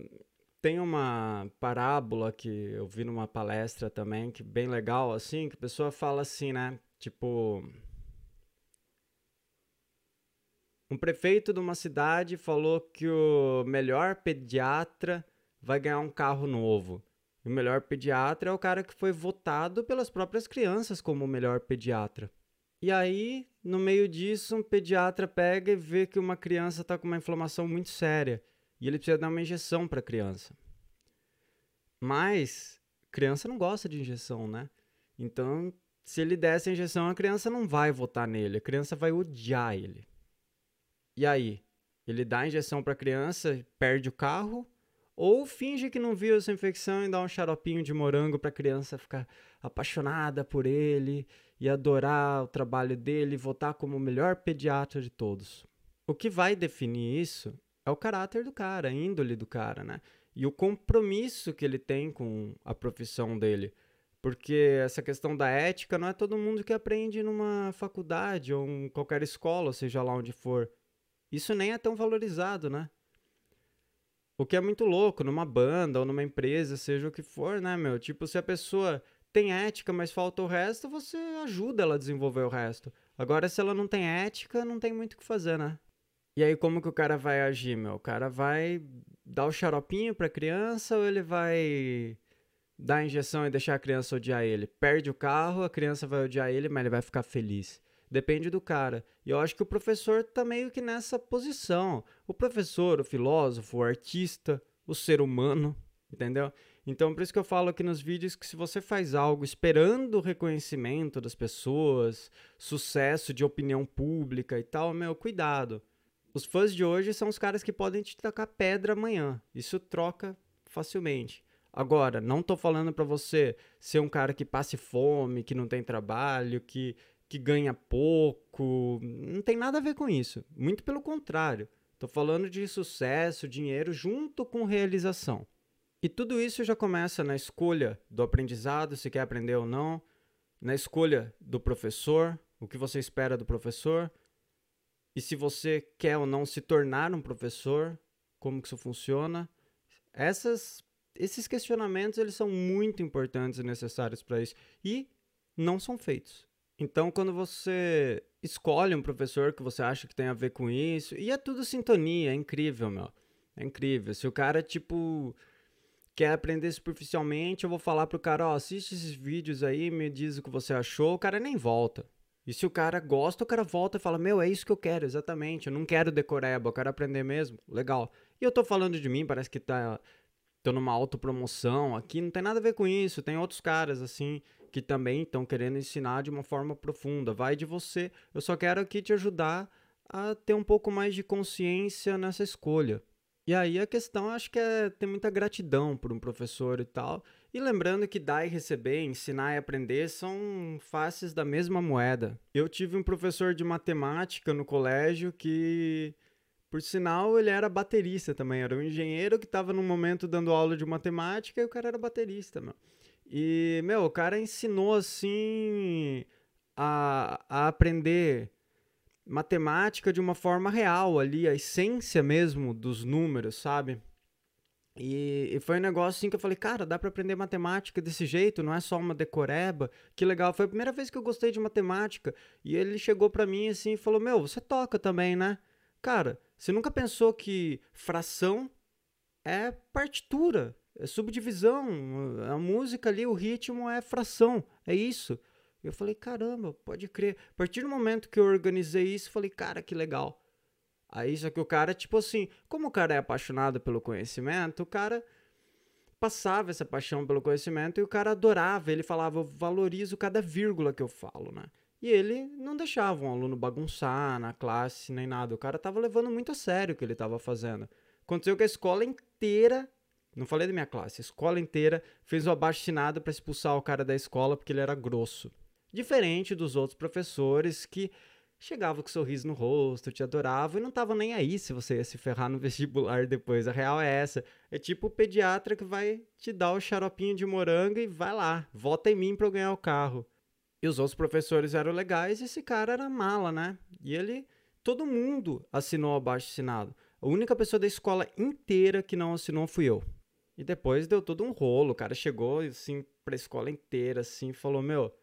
Tem uma parábola que eu vi numa palestra também, que bem legal, assim, que a pessoa fala assim, né? Tipo. Um prefeito de uma cidade falou que o melhor pediatra vai ganhar um carro novo. E o melhor pediatra é o cara que foi votado pelas próprias crianças como o melhor pediatra. E aí, no meio disso, um pediatra pega e vê que uma criança está com uma inflamação muito séria e ele precisa dar uma injeção para a criança. Mas criança não gosta de injeção, né? Então se ele der essa injeção, a criança não vai votar nele, a criança vai odiar ele. E aí? Ele dá a injeção para a criança, perde o carro, ou finge que não viu essa infecção e dá um xaropinho de morango para a criança ficar apaixonada por ele e adorar o trabalho dele e votar como o melhor pediatra de todos. O que vai definir isso é o caráter do cara, a índole do cara, né? E o compromisso que ele tem com a profissão dele. Porque essa questão da ética não é todo mundo que aprende numa faculdade ou em qualquer escola, seja lá onde for. Isso nem é tão valorizado, né? O que é muito louco numa banda ou numa empresa, seja o que for, né, meu? Tipo, se a pessoa tem ética, mas falta o resto, você ajuda ela a desenvolver o resto. Agora, se ela não tem ética, não tem muito o que fazer, né? E aí, como que o cara vai agir, meu? O cara vai dar o xaropinho pra criança ou ele vai dar a injeção e deixar a criança odiar ele? Perde o carro, a criança vai odiar ele, mas ele vai ficar feliz. Depende do cara. E eu acho que o professor tá meio que nessa posição. O professor, o filósofo, o artista, o ser humano, entendeu? Então, por isso que eu falo aqui nos vídeos que se você faz algo esperando o reconhecimento das pessoas, sucesso de opinião pública e tal, meu, cuidado. Os fãs de hoje são os caras que podem te tacar pedra amanhã. Isso troca facilmente. Agora, não tô falando para você ser um cara que passe fome, que não tem trabalho, que, que ganha pouco. Não tem nada a ver com isso. Muito pelo contrário. Tô falando de sucesso, dinheiro junto com realização. E tudo isso já começa na escolha do aprendizado, se quer aprender ou não, na escolha do professor, o que você espera do professor, e se você quer ou não se tornar um professor, como que isso funciona. Essas, esses questionamentos eles são muito importantes e necessários para isso e não são feitos. Então, quando você escolhe um professor que você acha que tem a ver com isso, e é tudo sintonia, é incrível, meu. É incrível. Se o cara, tipo, quer aprender superficialmente, eu vou falar pro cara, ó, assiste esses vídeos aí, me diz o que você achou, o cara nem volta. E se o cara gosta, o cara volta e fala: Meu, é isso que eu quero, exatamente. Eu não quero decoreba, eu quero aprender mesmo. Legal. E eu tô falando de mim, parece que tá. Tô numa autopromoção aqui, não tem nada a ver com isso. Tem outros caras, assim, que também estão querendo ensinar de uma forma profunda. Vai de você. Eu só quero aqui te ajudar a ter um pouco mais de consciência nessa escolha. E aí a questão, acho que é ter muita gratidão por um professor e tal. E lembrando que dar e receber, ensinar e aprender são faces da mesma moeda. Eu tive um professor de matemática no colégio que, por sinal, ele era baterista também. Era um engenheiro que estava num momento dando aula de matemática e o cara era baterista, meu. E, meu, o cara ensinou assim a, a aprender matemática de uma forma real ali, a essência mesmo dos números, sabe? E, e, foi um negócio assim que eu falei, cara, dá para aprender matemática desse jeito, não é só uma decoreba. Que legal, foi a primeira vez que eu gostei de matemática. E ele chegou para mim assim e falou: "Meu, você toca também, né? Cara, você nunca pensou que fração é partitura, subdivisão, a música ali, o ritmo é fração, é isso?" Eu falei: "Caramba, pode crer". A partir do momento que eu organizei isso, falei: "Cara, que legal". Aí só que o cara, tipo assim, como o cara é apaixonado pelo conhecimento, o cara passava essa paixão pelo conhecimento e o cara adorava, ele falava, eu valorizo cada vírgula que eu falo, né? E ele não deixava um aluno bagunçar na classe nem nada. O cara tava levando muito a sério o que ele tava fazendo. Aconteceu que a escola inteira, não falei da minha classe, a escola inteira fez o abaixo assinado para expulsar o cara da escola porque ele era grosso. Diferente dos outros professores que chegava com sorriso no rosto, te adorava e não tava nem aí se você ia se ferrar no vestibular depois. A real é essa. É tipo o pediatra que vai te dar o xaropinho de morango e vai lá, vota em mim pra eu ganhar o carro. E os outros professores eram legais e esse cara era mala, né? E ele, todo mundo assinou abaixo assinado. A única pessoa da escola inteira que não assinou fui eu. E depois deu todo um rolo. O cara chegou assim pra escola inteira, assim, falou: Meu,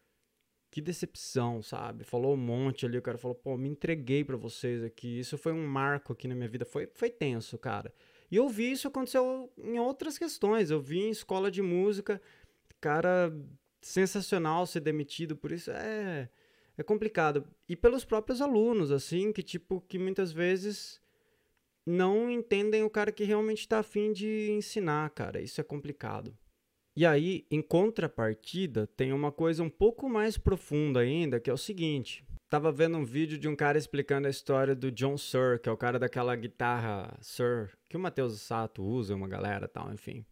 que decepção, sabe? Falou um monte ali, o cara falou, pô, me entreguei para vocês aqui. Isso foi um marco aqui na minha vida. Foi, foi tenso, cara. E eu vi isso aconteceu em outras questões. Eu vi em escola de música, cara sensacional ser demitido por isso. É, é complicado. E pelos próprios alunos, assim, que tipo, que muitas vezes não entendem o cara que realmente tá afim de ensinar, cara. Isso é complicado. E aí, em contrapartida, tem uma coisa um pouco mais profunda ainda, que é o seguinte. Tava vendo um vídeo de um cara explicando a história do John Sir, que é o cara daquela guitarra Sir, que o Matheus Sato usa, uma galera tal, enfim.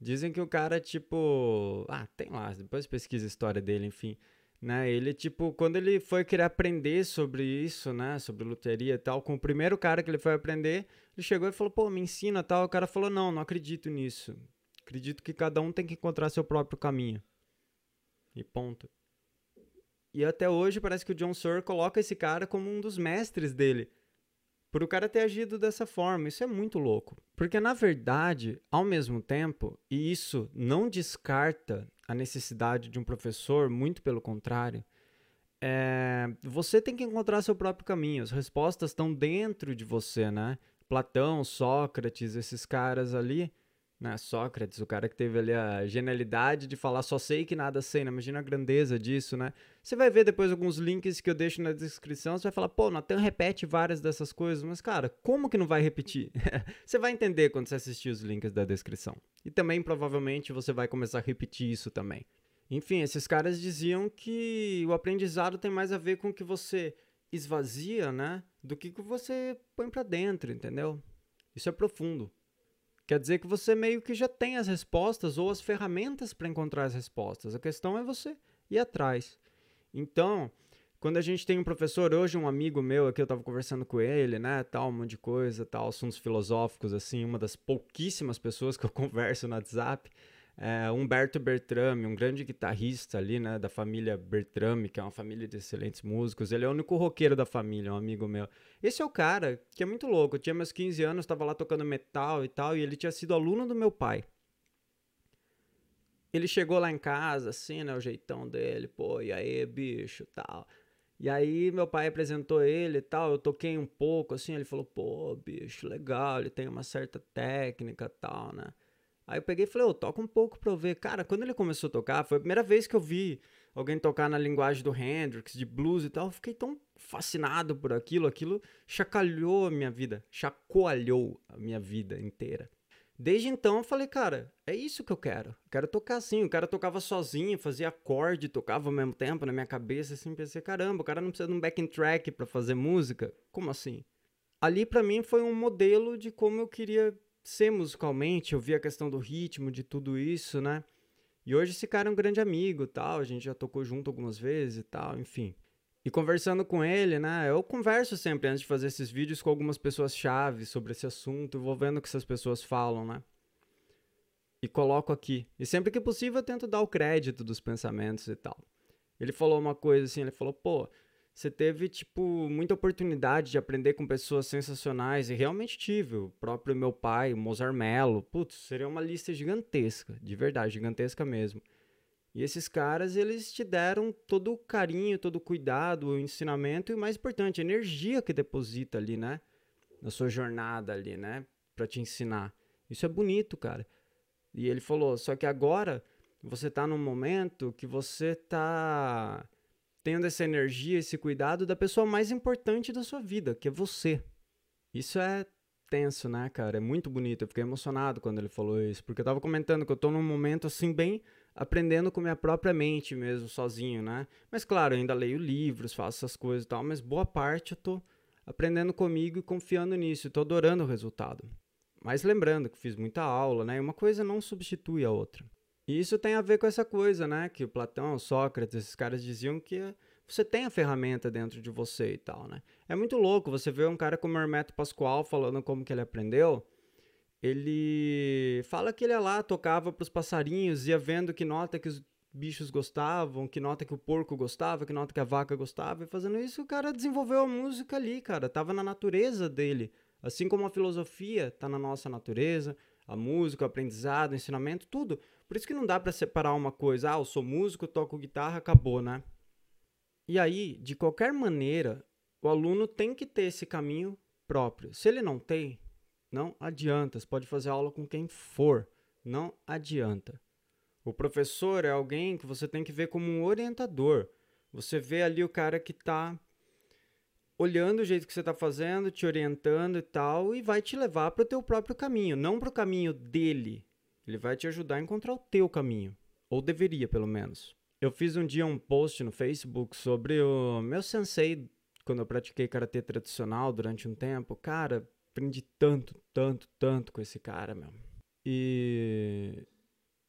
Dizem que o cara, tipo. Ah, tem lá, depois pesquisa a história dele, enfim. Né? Ele, tipo, quando ele foi querer aprender sobre isso, né? Sobre luteria e tal, com o primeiro cara que ele foi aprender, ele chegou e falou, pô, me ensina tal. O cara falou, não, não acredito nisso. Acredito que cada um tem que encontrar seu próprio caminho. E ponto. E até hoje parece que o John Searle coloca esse cara como um dos mestres dele por o cara ter agido dessa forma. Isso é muito louco. Porque, na verdade, ao mesmo tempo, e isso não descarta a necessidade de um professor, muito pelo contrário, é, você tem que encontrar seu próprio caminho. As respostas estão dentro de você, né? Platão, Sócrates, esses caras ali né? Sócrates, o cara que teve ali a genialidade de falar só sei que nada sei, né? Imagina a grandeza disso, né? Você vai ver depois alguns links que eu deixo na descrição, você vai falar, pô, Natan repete várias dessas coisas, mas cara, como que não vai repetir? você vai entender quando você assistir os links da descrição. E também provavelmente você vai começar a repetir isso também. Enfim, esses caras diziam que o aprendizado tem mais a ver com o que você esvazia, né, do que o que você põe para dentro, entendeu? Isso é profundo. Quer dizer que você meio que já tem as respostas ou as ferramentas para encontrar as respostas. A questão é você ir atrás. Então, quando a gente tem um professor, hoje um amigo meu aqui, eu estava conversando com ele, né, tal, um monte de coisa, tal, assuntos filosóficos, assim, uma das pouquíssimas pessoas que eu converso no WhatsApp, é, Humberto Bertrame, um grande guitarrista ali, né, da família Bertrame, que é uma família de excelentes músicos. Ele é o único roqueiro da família, um amigo meu. Esse é o cara que é muito louco. Eu tinha meus 15 anos, estava lá tocando metal e tal, e ele tinha sido aluno do meu pai. Ele chegou lá em casa, assim, né, o jeitão dele, pô, e aí, bicho, tal. E aí meu pai apresentou ele e tal, eu toquei um pouco, assim, ele falou, pô, bicho, legal, ele tem uma certa técnica tal, né. Aí eu peguei e falei, eu toco um pouco pra eu ver. Cara, quando ele começou a tocar, foi a primeira vez que eu vi alguém tocar na linguagem do Hendrix, de blues e tal. Eu fiquei tão fascinado por aquilo. Aquilo chacalhou a minha vida, chacoalhou a minha vida inteira. Desde então eu falei, cara, é isso que eu quero. Eu quero tocar assim. O cara tocava sozinho, fazia acorde, tocava ao mesmo tempo na minha cabeça, assim, pensei, caramba, o cara não precisa de um backing track para fazer música. Como assim? Ali para mim foi um modelo de como eu queria ser musicalmente, eu vi a questão do ritmo, de tudo isso, né? E hoje esse cara é um grande amigo, tal, a gente já tocou junto algumas vezes e tal, enfim. E conversando com ele, né? Eu converso sempre antes de fazer esses vídeos com algumas pessoas chave sobre esse assunto, vou vendo o que essas pessoas falam, né? E coloco aqui. E sempre que possível eu tento dar o crédito dos pensamentos e tal. Ele falou uma coisa assim, ele falou, pô, você teve, tipo, muita oportunidade de aprender com pessoas sensacionais, e realmente tive. O próprio meu pai, o Mozart Mello, putz, seria uma lista gigantesca, de verdade, gigantesca mesmo. E esses caras, eles te deram todo o carinho, todo o cuidado, o ensinamento e o mais importante, a energia que deposita ali, né? Na sua jornada ali, né? Pra te ensinar. Isso é bonito, cara. E ele falou, só que agora você tá num momento que você tá tendo essa energia, esse cuidado da pessoa mais importante da sua vida, que é você. Isso é tenso, né, cara? É muito bonito. Eu fiquei emocionado quando ele falou isso, porque eu tava comentando que eu tô num momento assim bem aprendendo com minha própria mente mesmo, sozinho, né? Mas claro, eu ainda leio livros, faço essas coisas e tal, mas boa parte eu tô aprendendo comigo e confiando nisso, tô adorando o resultado. Mas lembrando que fiz muita aula, né? E uma coisa não substitui a outra. E isso tem a ver com essa coisa, né? Que o Platão, Sócrates, esses caras diziam que você tem a ferramenta dentro de você e tal, né? É muito louco você ver um cara como Hermeto Pascoal falando como que ele aprendeu. Ele fala que ele ia lá, tocava para os passarinhos, ia vendo que nota que os bichos gostavam, que nota que o porco gostava, que nota que a vaca gostava, e fazendo isso o cara desenvolveu a música ali, cara, tava na natureza dele. Assim como a filosofia tá na nossa natureza, a música, o aprendizado, o ensinamento, tudo. Por isso que não dá para separar uma coisa, ah, eu sou músico, toco guitarra, acabou, né? E aí, de qualquer maneira, o aluno tem que ter esse caminho próprio. Se ele não tem, não adianta. Você pode fazer aula com quem for, não adianta. O professor é alguém que você tem que ver como um orientador. Você vê ali o cara que está olhando o jeito que você está fazendo, te orientando e tal, e vai te levar para o teu próprio caminho, não para o caminho dele, Ele vai te ajudar a encontrar o teu caminho, ou deveria, pelo menos. Eu fiz um dia um post no Facebook sobre o meu sensei quando eu pratiquei karatê tradicional durante um tempo. Cara, aprendi tanto, tanto, tanto com esse cara, meu. E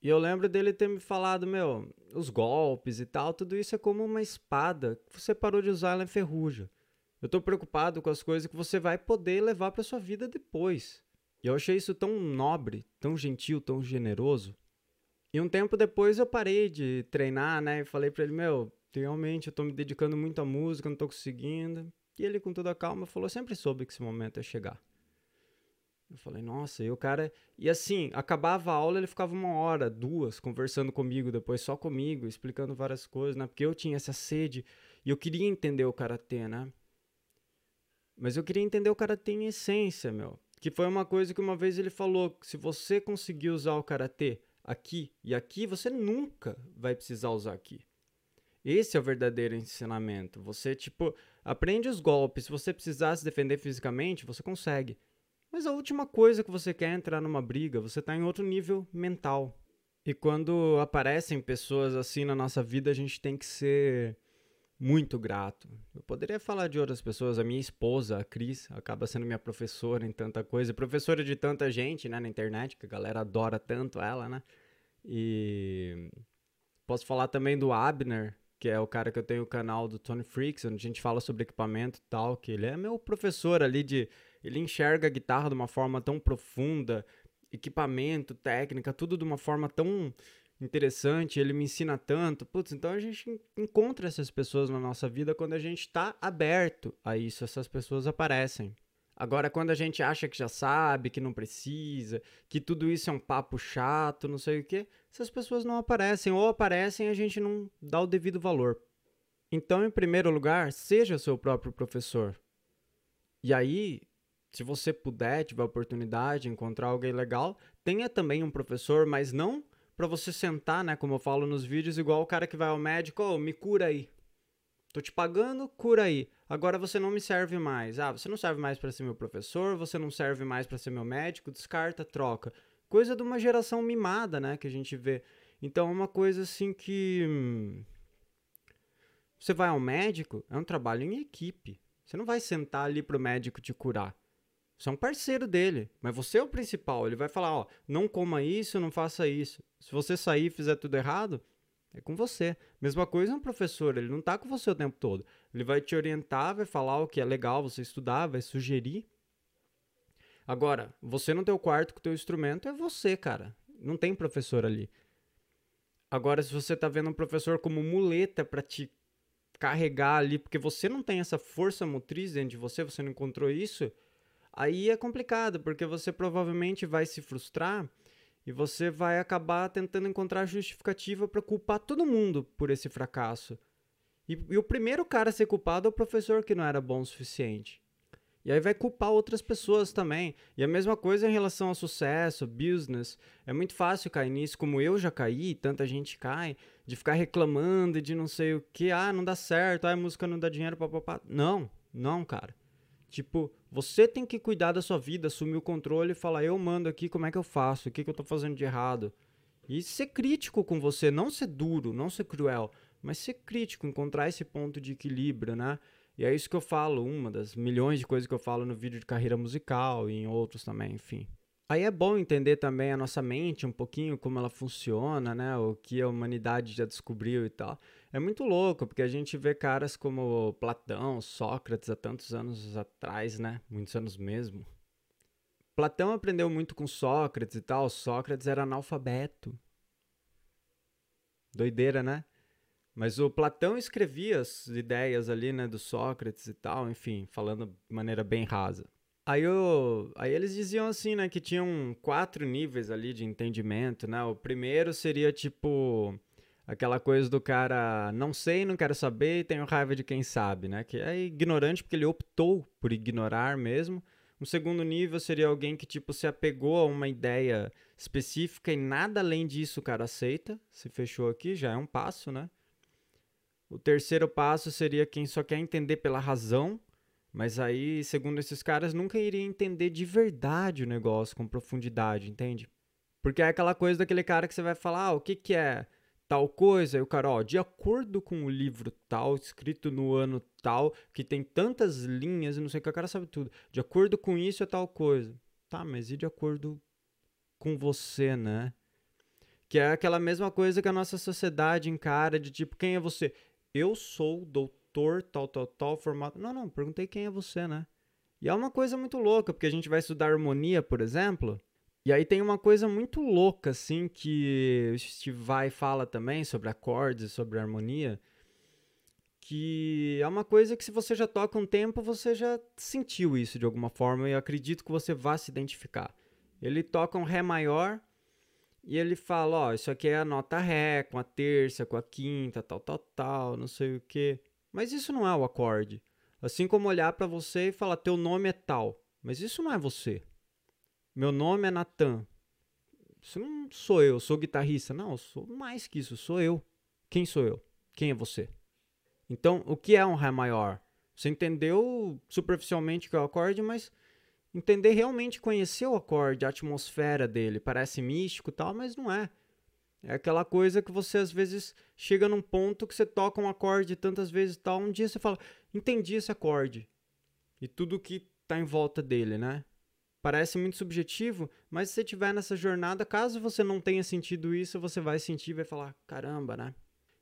e eu lembro dele ter me falado, meu, os golpes e tal, tudo isso é como uma espada que você parou de usar, ela enferruja. Eu tô preocupado com as coisas que você vai poder levar para sua vida depois. E eu achei isso tão nobre, tão gentil, tão generoso. E um tempo depois eu parei de treinar, né? E falei para ele, meu, realmente eu tô me dedicando muito à música, não tô conseguindo. E ele, com toda a calma, falou: sempre soube que esse momento ia chegar. Eu falei, nossa, e o cara. E assim, acabava a aula, ele ficava uma hora, duas, conversando comigo, depois só comigo, explicando várias coisas, né? Porque eu tinha essa sede e eu queria entender o karatê, né? Mas eu queria entender o karatê em essência, meu. Que foi uma coisa que uma vez ele falou: se você conseguir usar o karatê aqui e aqui, você nunca vai precisar usar aqui. Esse é o verdadeiro ensinamento. Você, tipo, aprende os golpes. Se você precisar se defender fisicamente, você consegue. Mas a última coisa que você quer é entrar numa briga, você está em outro nível mental. E quando aparecem pessoas assim na nossa vida, a gente tem que ser muito grato. Eu poderia falar de outras pessoas, a minha esposa, a Cris, acaba sendo minha professora em tanta coisa, professora de tanta gente, né, na internet, que a galera adora tanto ela, né? E posso falar também do Abner, que é o cara que eu tenho o canal do Tony Freaks, onde a gente fala sobre equipamento e tal, que ele é meu professor ali de. Ele enxerga a guitarra de uma forma tão profunda, equipamento, técnica, tudo de uma forma tão interessante, ele me ensina tanto. Putz, então a gente encontra essas pessoas na nossa vida quando a gente está aberto a isso, essas pessoas aparecem. Agora, quando a gente acha que já sabe, que não precisa, que tudo isso é um papo chato, não sei o que, essas pessoas não aparecem, ou aparecem e a gente não dá o devido valor. Então, em primeiro lugar, seja seu próprio professor. E aí, se você puder, tiver oportunidade de encontrar alguém legal, tenha também um professor, mas não para você sentar, né, como eu falo nos vídeos, igual o cara que vai ao médico, oh, me cura aí. Tô te pagando, cura aí. Agora você não me serve mais. Ah, você não serve mais para ser meu professor, você não serve mais para ser meu médico, descarta, troca. Coisa de uma geração mimada, né, que a gente vê. Então é uma coisa assim que hum, você vai ao médico, é um trabalho em equipe. Você não vai sentar ali pro médico te curar. Você é um parceiro dele, mas você é o principal. Ele vai falar, ó, não coma isso, não faça isso. Se você sair e fizer tudo errado, é com você. Mesma coisa um professor, ele não está com você o tempo todo. Ele vai te orientar, vai falar o que é legal você estudar, vai sugerir. Agora, você no teu quarto com o teu instrumento é você, cara. Não tem professor ali. Agora, se você está vendo um professor como muleta para te carregar ali, porque você não tem essa força motriz dentro de você, você não encontrou isso, aí é complicado, porque você provavelmente vai se frustrar e você vai acabar tentando encontrar justificativa para culpar todo mundo por esse fracasso. E, e, o primeiro cara a ser culpado é o professor que não era bom o suficiente. E aí vai culpar outras pessoas também. E a mesma coisa em relação ao sucesso, business. É muito fácil cair nisso, como eu já caí, tanta gente cai, de ficar reclamando de não sei o que. Ah, não dá certo, ah, a música não dá dinheiro, papapá. Não, não, cara. Tipo, você tem que cuidar da sua vida, assumir o controle e falar: eu mando aqui, como é que eu faço? O que, que eu tô fazendo de errado? E ser crítico com você, não ser duro, não ser cruel, mas ser crítico, encontrar esse ponto de equilíbrio, né? E é isso que eu falo, uma das milhões de coisas que eu falo no vídeo de carreira musical e em outros também, enfim. Aí é bom entender também a nossa mente um pouquinho, como ela funciona, né? O que a humanidade já descobriu e tal. É muito louco, porque a gente vê caras como Platão, Sócrates há tantos anos atrás, né? Muitos anos mesmo. Platão aprendeu muito com Sócrates e tal. Sócrates era analfabeto. Doideira, né? Mas o Platão escrevia as ideias ali, né, do Sócrates e tal, enfim, falando de maneira bem rasa. Aí, eu, aí eles diziam assim, né, que tinham quatro níveis ali de entendimento, né? O primeiro seria tipo aquela coisa do cara não sei, não quero saber e tenho raiva de quem sabe, né? Que é ignorante porque ele optou por ignorar mesmo. Um segundo nível seria alguém que tipo se apegou a uma ideia específica e nada além disso o cara aceita. Se fechou aqui, já é um passo, né? O terceiro passo seria quem só quer entender pela razão mas aí, segundo esses caras, nunca iria entender de verdade o negócio com profundidade, entende? Porque é aquela coisa daquele cara que você vai falar, ah, o que que é tal coisa? E o cara, ó, de acordo com o livro tal, escrito no ano tal, que tem tantas linhas e não sei o que, o cara sabe tudo. De acordo com isso é tal coisa. Tá, mas e de acordo com você, né? Que é aquela mesma coisa que a nossa sociedade encara de tipo, quem é você? Eu sou doutor tal, tal, tal, formado. Não, não, perguntei quem é você, né? E é uma coisa muito louca, porque a gente vai estudar harmonia, por exemplo, e aí tem uma coisa muito louca, assim, que o Steve Vai fala também sobre acordes, sobre harmonia, que é uma coisa que se você já toca um tempo, você já sentiu isso de alguma forma, e eu acredito que você vá se identificar. Ele toca um Ré maior, e ele fala, ó, isso aqui é a nota Ré, com a terça, com a quinta, tal, tal, tal, não sei o que. Mas isso não é o acorde. Assim como olhar para você e falar, teu nome é tal. Mas isso não é você. Meu nome é Natan. Isso não sou eu, sou guitarrista. Não, eu sou mais que isso, sou eu. Quem sou eu? Quem é você? Então, o que é um Ré maior? Você entendeu superficialmente que é o acorde, mas entender realmente conhecer o acorde, a atmosfera dele. Parece místico tal, mas não é. É aquela coisa que você às vezes chega num ponto que você toca um acorde tantas vezes e tal, um dia você fala, entendi esse acorde. E tudo que tá em volta dele, né? Parece muito subjetivo, mas se você estiver nessa jornada, caso você não tenha sentido isso, você vai sentir e vai falar, caramba, né?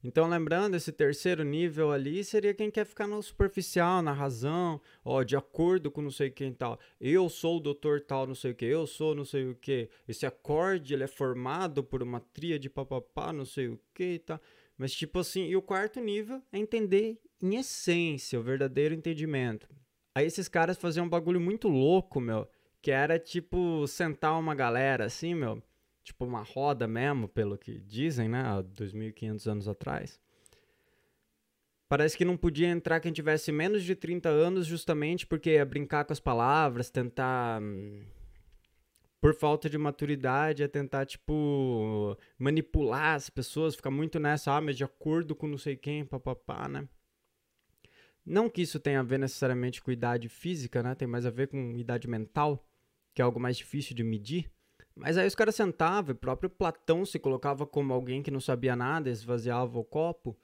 Então, lembrando, esse terceiro nível ali seria quem quer ficar no superficial, na razão, ó, de acordo com não sei quem tal. Eu sou o doutor tal, não sei o que, eu sou não sei o que. Esse acorde, ele é formado por uma tríade papapá, não sei o que e tal. Mas, tipo assim, e o quarto nível é entender em essência, o verdadeiro entendimento. Aí esses caras faziam um bagulho muito louco, meu, que era, tipo, sentar uma galera, assim, meu tipo uma roda mesmo, pelo que dizem, né, há 2.500 anos atrás. Parece que não podia entrar quem tivesse menos de 30 anos, justamente porque ia brincar com as palavras, tentar. Por falta de maturidade, ia tentar, tipo, manipular as pessoas, ficar muito nessa, ah, mas de acordo com não sei quem, papapá, né? Não que isso tenha a ver necessariamente com idade física, né? Tem mais a ver com idade mental, que é algo mais difícil de medir. Mas aí os caras sentavam, o próprio Platão se colocava como alguém que não sabia nada, esvaziava o copo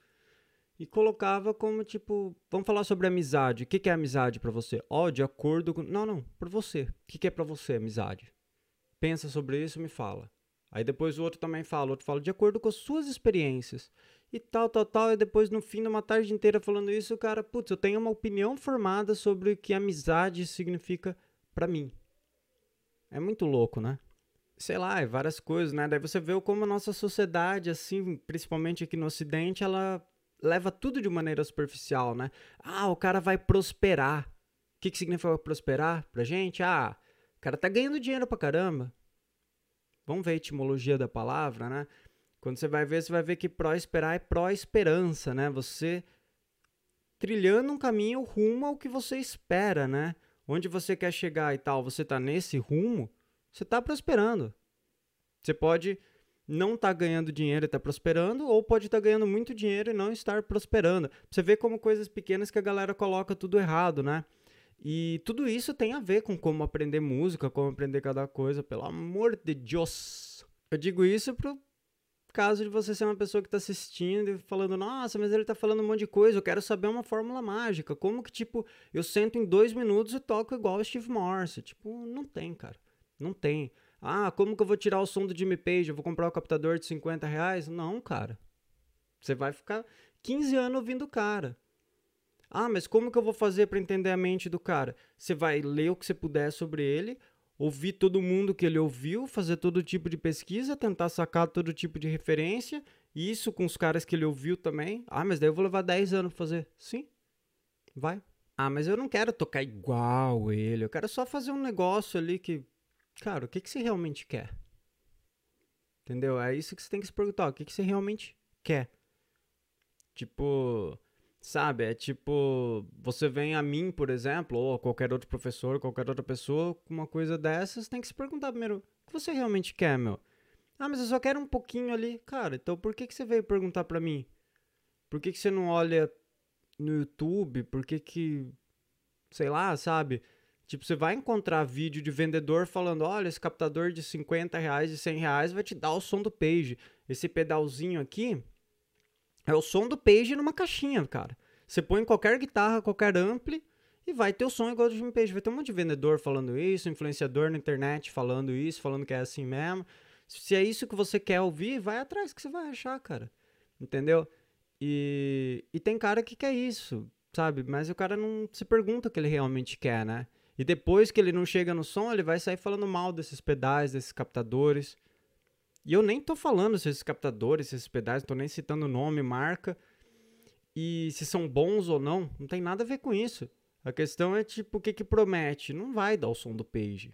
e colocava como tipo, vamos falar sobre amizade. O que, que é amizade para você? Ó, oh, de acordo com. Não, não, para você. O que, que é para você amizade? Pensa sobre isso, me fala. Aí depois o outro também fala, o outro fala de acordo com as suas experiências. E tal, tal, tal. E depois no fim de uma tarde inteira falando isso, o cara, putz, eu tenho uma opinião formada sobre o que amizade significa para mim. É muito louco, né? sei lá, é várias coisas, né? Daí você vê como a nossa sociedade, assim, principalmente aqui no Ocidente, ela leva tudo de maneira superficial, né? Ah, o cara vai prosperar. O que, que significa prosperar pra gente? Ah, o cara tá ganhando dinheiro pra caramba. Vamos ver a etimologia da palavra, né? Quando você vai ver, você vai ver que prosperar é pró-esperança, né? Você trilhando um caminho rumo ao que você espera, né? Onde você quer chegar e tal, você tá nesse rumo, você está prosperando. Você pode não estar tá ganhando dinheiro e estar tá prosperando, ou pode estar tá ganhando muito dinheiro e não estar prosperando. Você vê como coisas pequenas que a galera coloca tudo errado, né? E tudo isso tem a ver com como aprender música, como aprender cada coisa, pelo amor de Deus. Eu digo isso pro caso de você ser uma pessoa que está assistindo e falando, nossa, mas ele está falando um monte de coisa, eu quero saber uma fórmula mágica. Como que, tipo, eu sento em dois minutos e toco igual o Steve Morse? Tipo, não tem, cara. Não tem. Ah, como que eu vou tirar o som do Jimmy Page? Eu vou comprar um captador de 50 reais? Não, cara. Você vai ficar 15 anos ouvindo o cara. Ah, mas como que eu vou fazer para entender a mente do cara? Você vai ler o que você puder sobre ele, ouvir todo mundo que ele ouviu, fazer todo tipo de pesquisa, tentar sacar todo tipo de referência, isso com os caras que ele ouviu também. Ah, mas daí eu vou levar 10 anos pra fazer. Sim, vai. Ah, mas eu não quero tocar igual ele, eu quero só fazer um negócio ali que cara, o que, que você realmente quer? Entendeu? É isso que você tem que se perguntar. O que, que você realmente quer? Tipo, sabe? É tipo, você vem a mim, por exemplo, ou a qualquer outro professor, qualquer outra pessoa, com uma coisa dessas, tem que se perguntar primeiro: o que você realmente quer, meu? Ah, mas eu só quero um pouquinho ali. Cara, então por que, que você veio perguntar pra mim? Por que, que você não olha no YouTube? Por que que. Sei lá, sabe? Tipo, você vai encontrar vídeo de vendedor falando: olha, esse captador de 50 reais, de 100 reais vai te dar o som do page. Esse pedalzinho aqui é o som do page numa caixinha, cara. Você põe qualquer guitarra, qualquer ampli e vai ter o som igual do Jimmy Page. Vai ter um monte de vendedor falando isso, influenciador na internet falando isso, falando que é assim mesmo. Se é isso que você quer ouvir, vai atrás que você vai achar, cara. Entendeu? E, e tem cara que quer isso, sabe? Mas o cara não se pergunta o que ele realmente quer, né? E depois que ele não chega no som, ele vai sair falando mal desses pedais, desses captadores. E eu nem tô falando se esses captadores, se esses pedais, tô nem citando nome, marca. E se são bons ou não, não tem nada a ver com isso. A questão é tipo, o que que promete? Não vai dar o som do Page.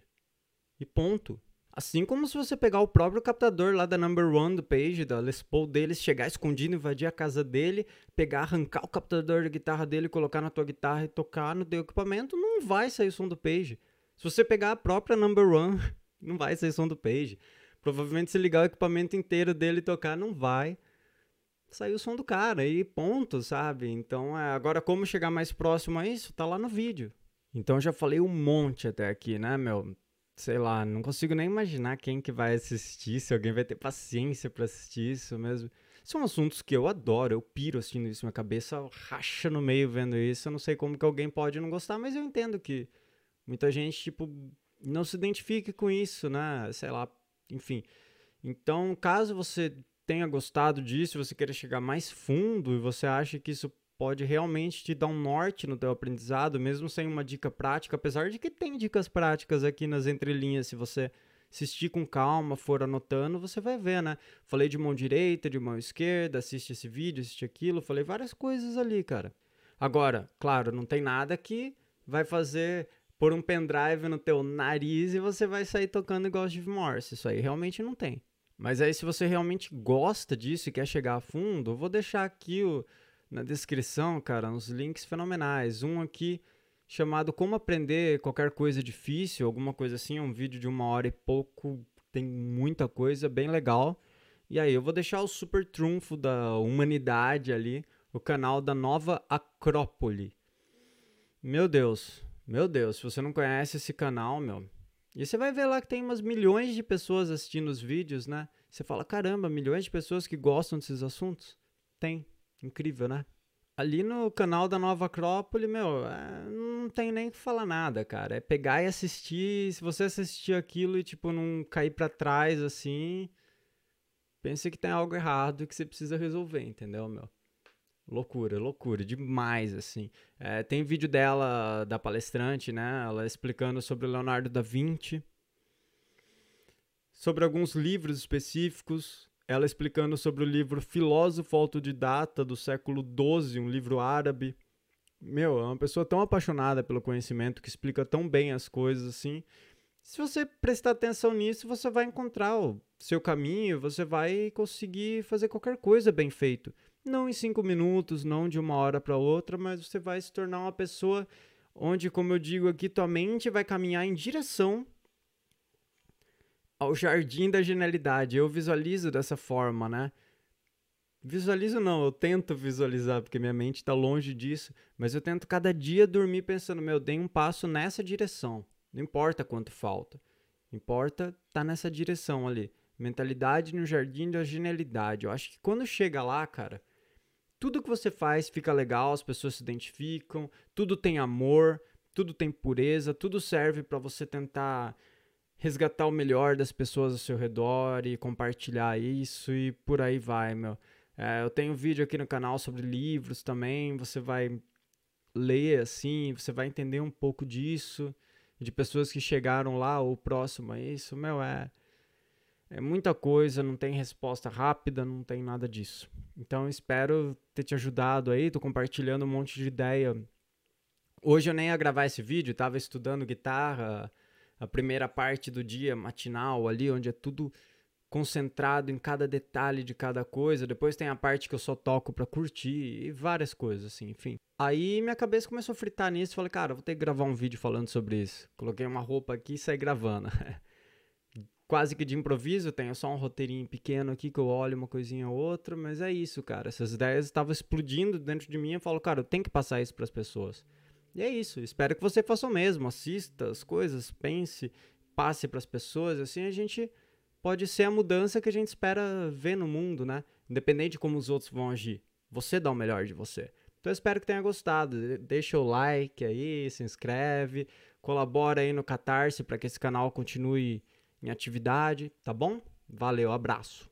E ponto. Assim como se você pegar o próprio captador lá da Number One do Page, da Les Paul deles, chegar escondido, invadir a casa dele, pegar, arrancar o captador da guitarra dele, colocar na tua guitarra e tocar no teu equipamento, não vai sair o som do Page. Se você pegar a própria Number One, não vai sair o som do Page. Provavelmente se ligar o equipamento inteiro dele e tocar, não vai sair o som do cara e ponto, sabe? Então, é, agora como chegar mais próximo a isso, tá lá no vídeo. Então já falei um monte até aqui, né, meu? sei lá, não consigo nem imaginar quem que vai assistir, se alguém vai ter paciência para assistir isso mesmo. São assuntos que eu adoro, eu piro assistindo isso, minha cabeça racha no meio vendo isso. Eu não sei como que alguém pode não gostar, mas eu entendo que muita gente, tipo, não se identifique com isso, né? Sei lá, enfim. Então, caso você tenha gostado disso, você queira chegar mais fundo e você acha que isso pode realmente te dar um norte no teu aprendizado, mesmo sem uma dica prática, apesar de que tem dicas práticas aqui nas entrelinhas, se você assistir com calma, for anotando, você vai ver, né? Falei de mão direita, de mão esquerda, assiste esse vídeo, assiste aquilo, falei várias coisas ali, cara. Agora, claro, não tem nada que vai fazer pôr um pendrive no teu nariz e você vai sair tocando igual Steve Morse. Isso aí realmente não tem. Mas aí, se você realmente gosta disso e quer chegar a fundo, eu vou deixar aqui o, na descrição, cara, uns links fenomenais. Um aqui chamado Como Aprender Qualquer Coisa Difícil, alguma coisa assim, é um vídeo de uma hora e pouco, tem muita coisa, bem legal. E aí, eu vou deixar o super trunfo da humanidade ali, o canal da Nova Acrópole. Meu Deus, meu Deus, se você não conhece esse canal, meu. E você vai ver lá que tem umas milhões de pessoas assistindo os vídeos, né? Você fala, caramba, milhões de pessoas que gostam desses assuntos? Tem, Incrível, né? Ali no canal da Nova Acrópole, meu, é, não tem nem que falar nada, cara. É pegar e assistir. Se você assistir aquilo e, tipo, não cair para trás assim, pense que tem algo errado que você precisa resolver, entendeu, meu? Loucura, loucura, demais, assim. É, tem vídeo dela, da palestrante, né? Ela explicando sobre Leonardo da Vinci, sobre alguns livros específicos, ela explicando sobre o livro Filósofo Autodidata do século XII, um livro árabe. Meu, é uma pessoa tão apaixonada pelo conhecimento que explica tão bem as coisas assim. Se você prestar atenção nisso, você vai encontrar o seu caminho, você vai conseguir fazer qualquer coisa bem feito. Não em cinco minutos, não de uma hora para outra, mas você vai se tornar uma pessoa onde, como eu digo aqui, tua mente vai caminhar em direção ao jardim da genialidade. Eu visualizo dessa forma, né? Visualizo não, eu tento visualizar, porque minha mente está longe disso, mas eu tento cada dia dormir pensando, meu, dei um passo nessa direção. Não importa quanto falta. Importa tá nessa direção ali. Mentalidade no jardim da genialidade. Eu acho que quando chega lá, cara, tudo que você faz fica legal, as pessoas se identificam, tudo tem amor, tudo tem pureza, tudo serve para você tentar resgatar o melhor das pessoas ao seu redor e compartilhar isso e por aí vai, meu. É, eu tenho um vídeo aqui no canal sobre livros também, você vai ler assim, você vai entender um pouco disso, de pessoas que chegaram lá ou próximo a isso, meu, é, é muita coisa, não tem resposta rápida, não tem nada disso. Então espero ter te ajudado aí, tô compartilhando um monte de ideia. Hoje eu nem ia gravar esse vídeo, tava estudando guitarra, a primeira parte do dia matinal ali, onde é tudo concentrado em cada detalhe de cada coisa. Depois tem a parte que eu só toco pra curtir e várias coisas, assim, enfim. Aí minha cabeça começou a fritar nisso. Falei, cara, vou ter que gravar um vídeo falando sobre isso. Coloquei uma roupa aqui e saí gravando. Quase que de improviso, tenho só um roteirinho pequeno aqui que eu olho uma coisinha ou outra, mas é isso, cara. Essas ideias estavam explodindo dentro de mim. Eu falo, cara, eu tenho que passar isso para as pessoas. E é isso. Espero que você faça o mesmo. Assista as coisas, pense, passe para as pessoas. Assim a gente pode ser a mudança que a gente espera ver no mundo, né? Independente de como os outros vão agir. Você dá o melhor de você. Então eu espero que tenha gostado. Deixa o like aí, se inscreve, colabora aí no Catarse para que esse canal continue em atividade, tá bom? Valeu, abraço.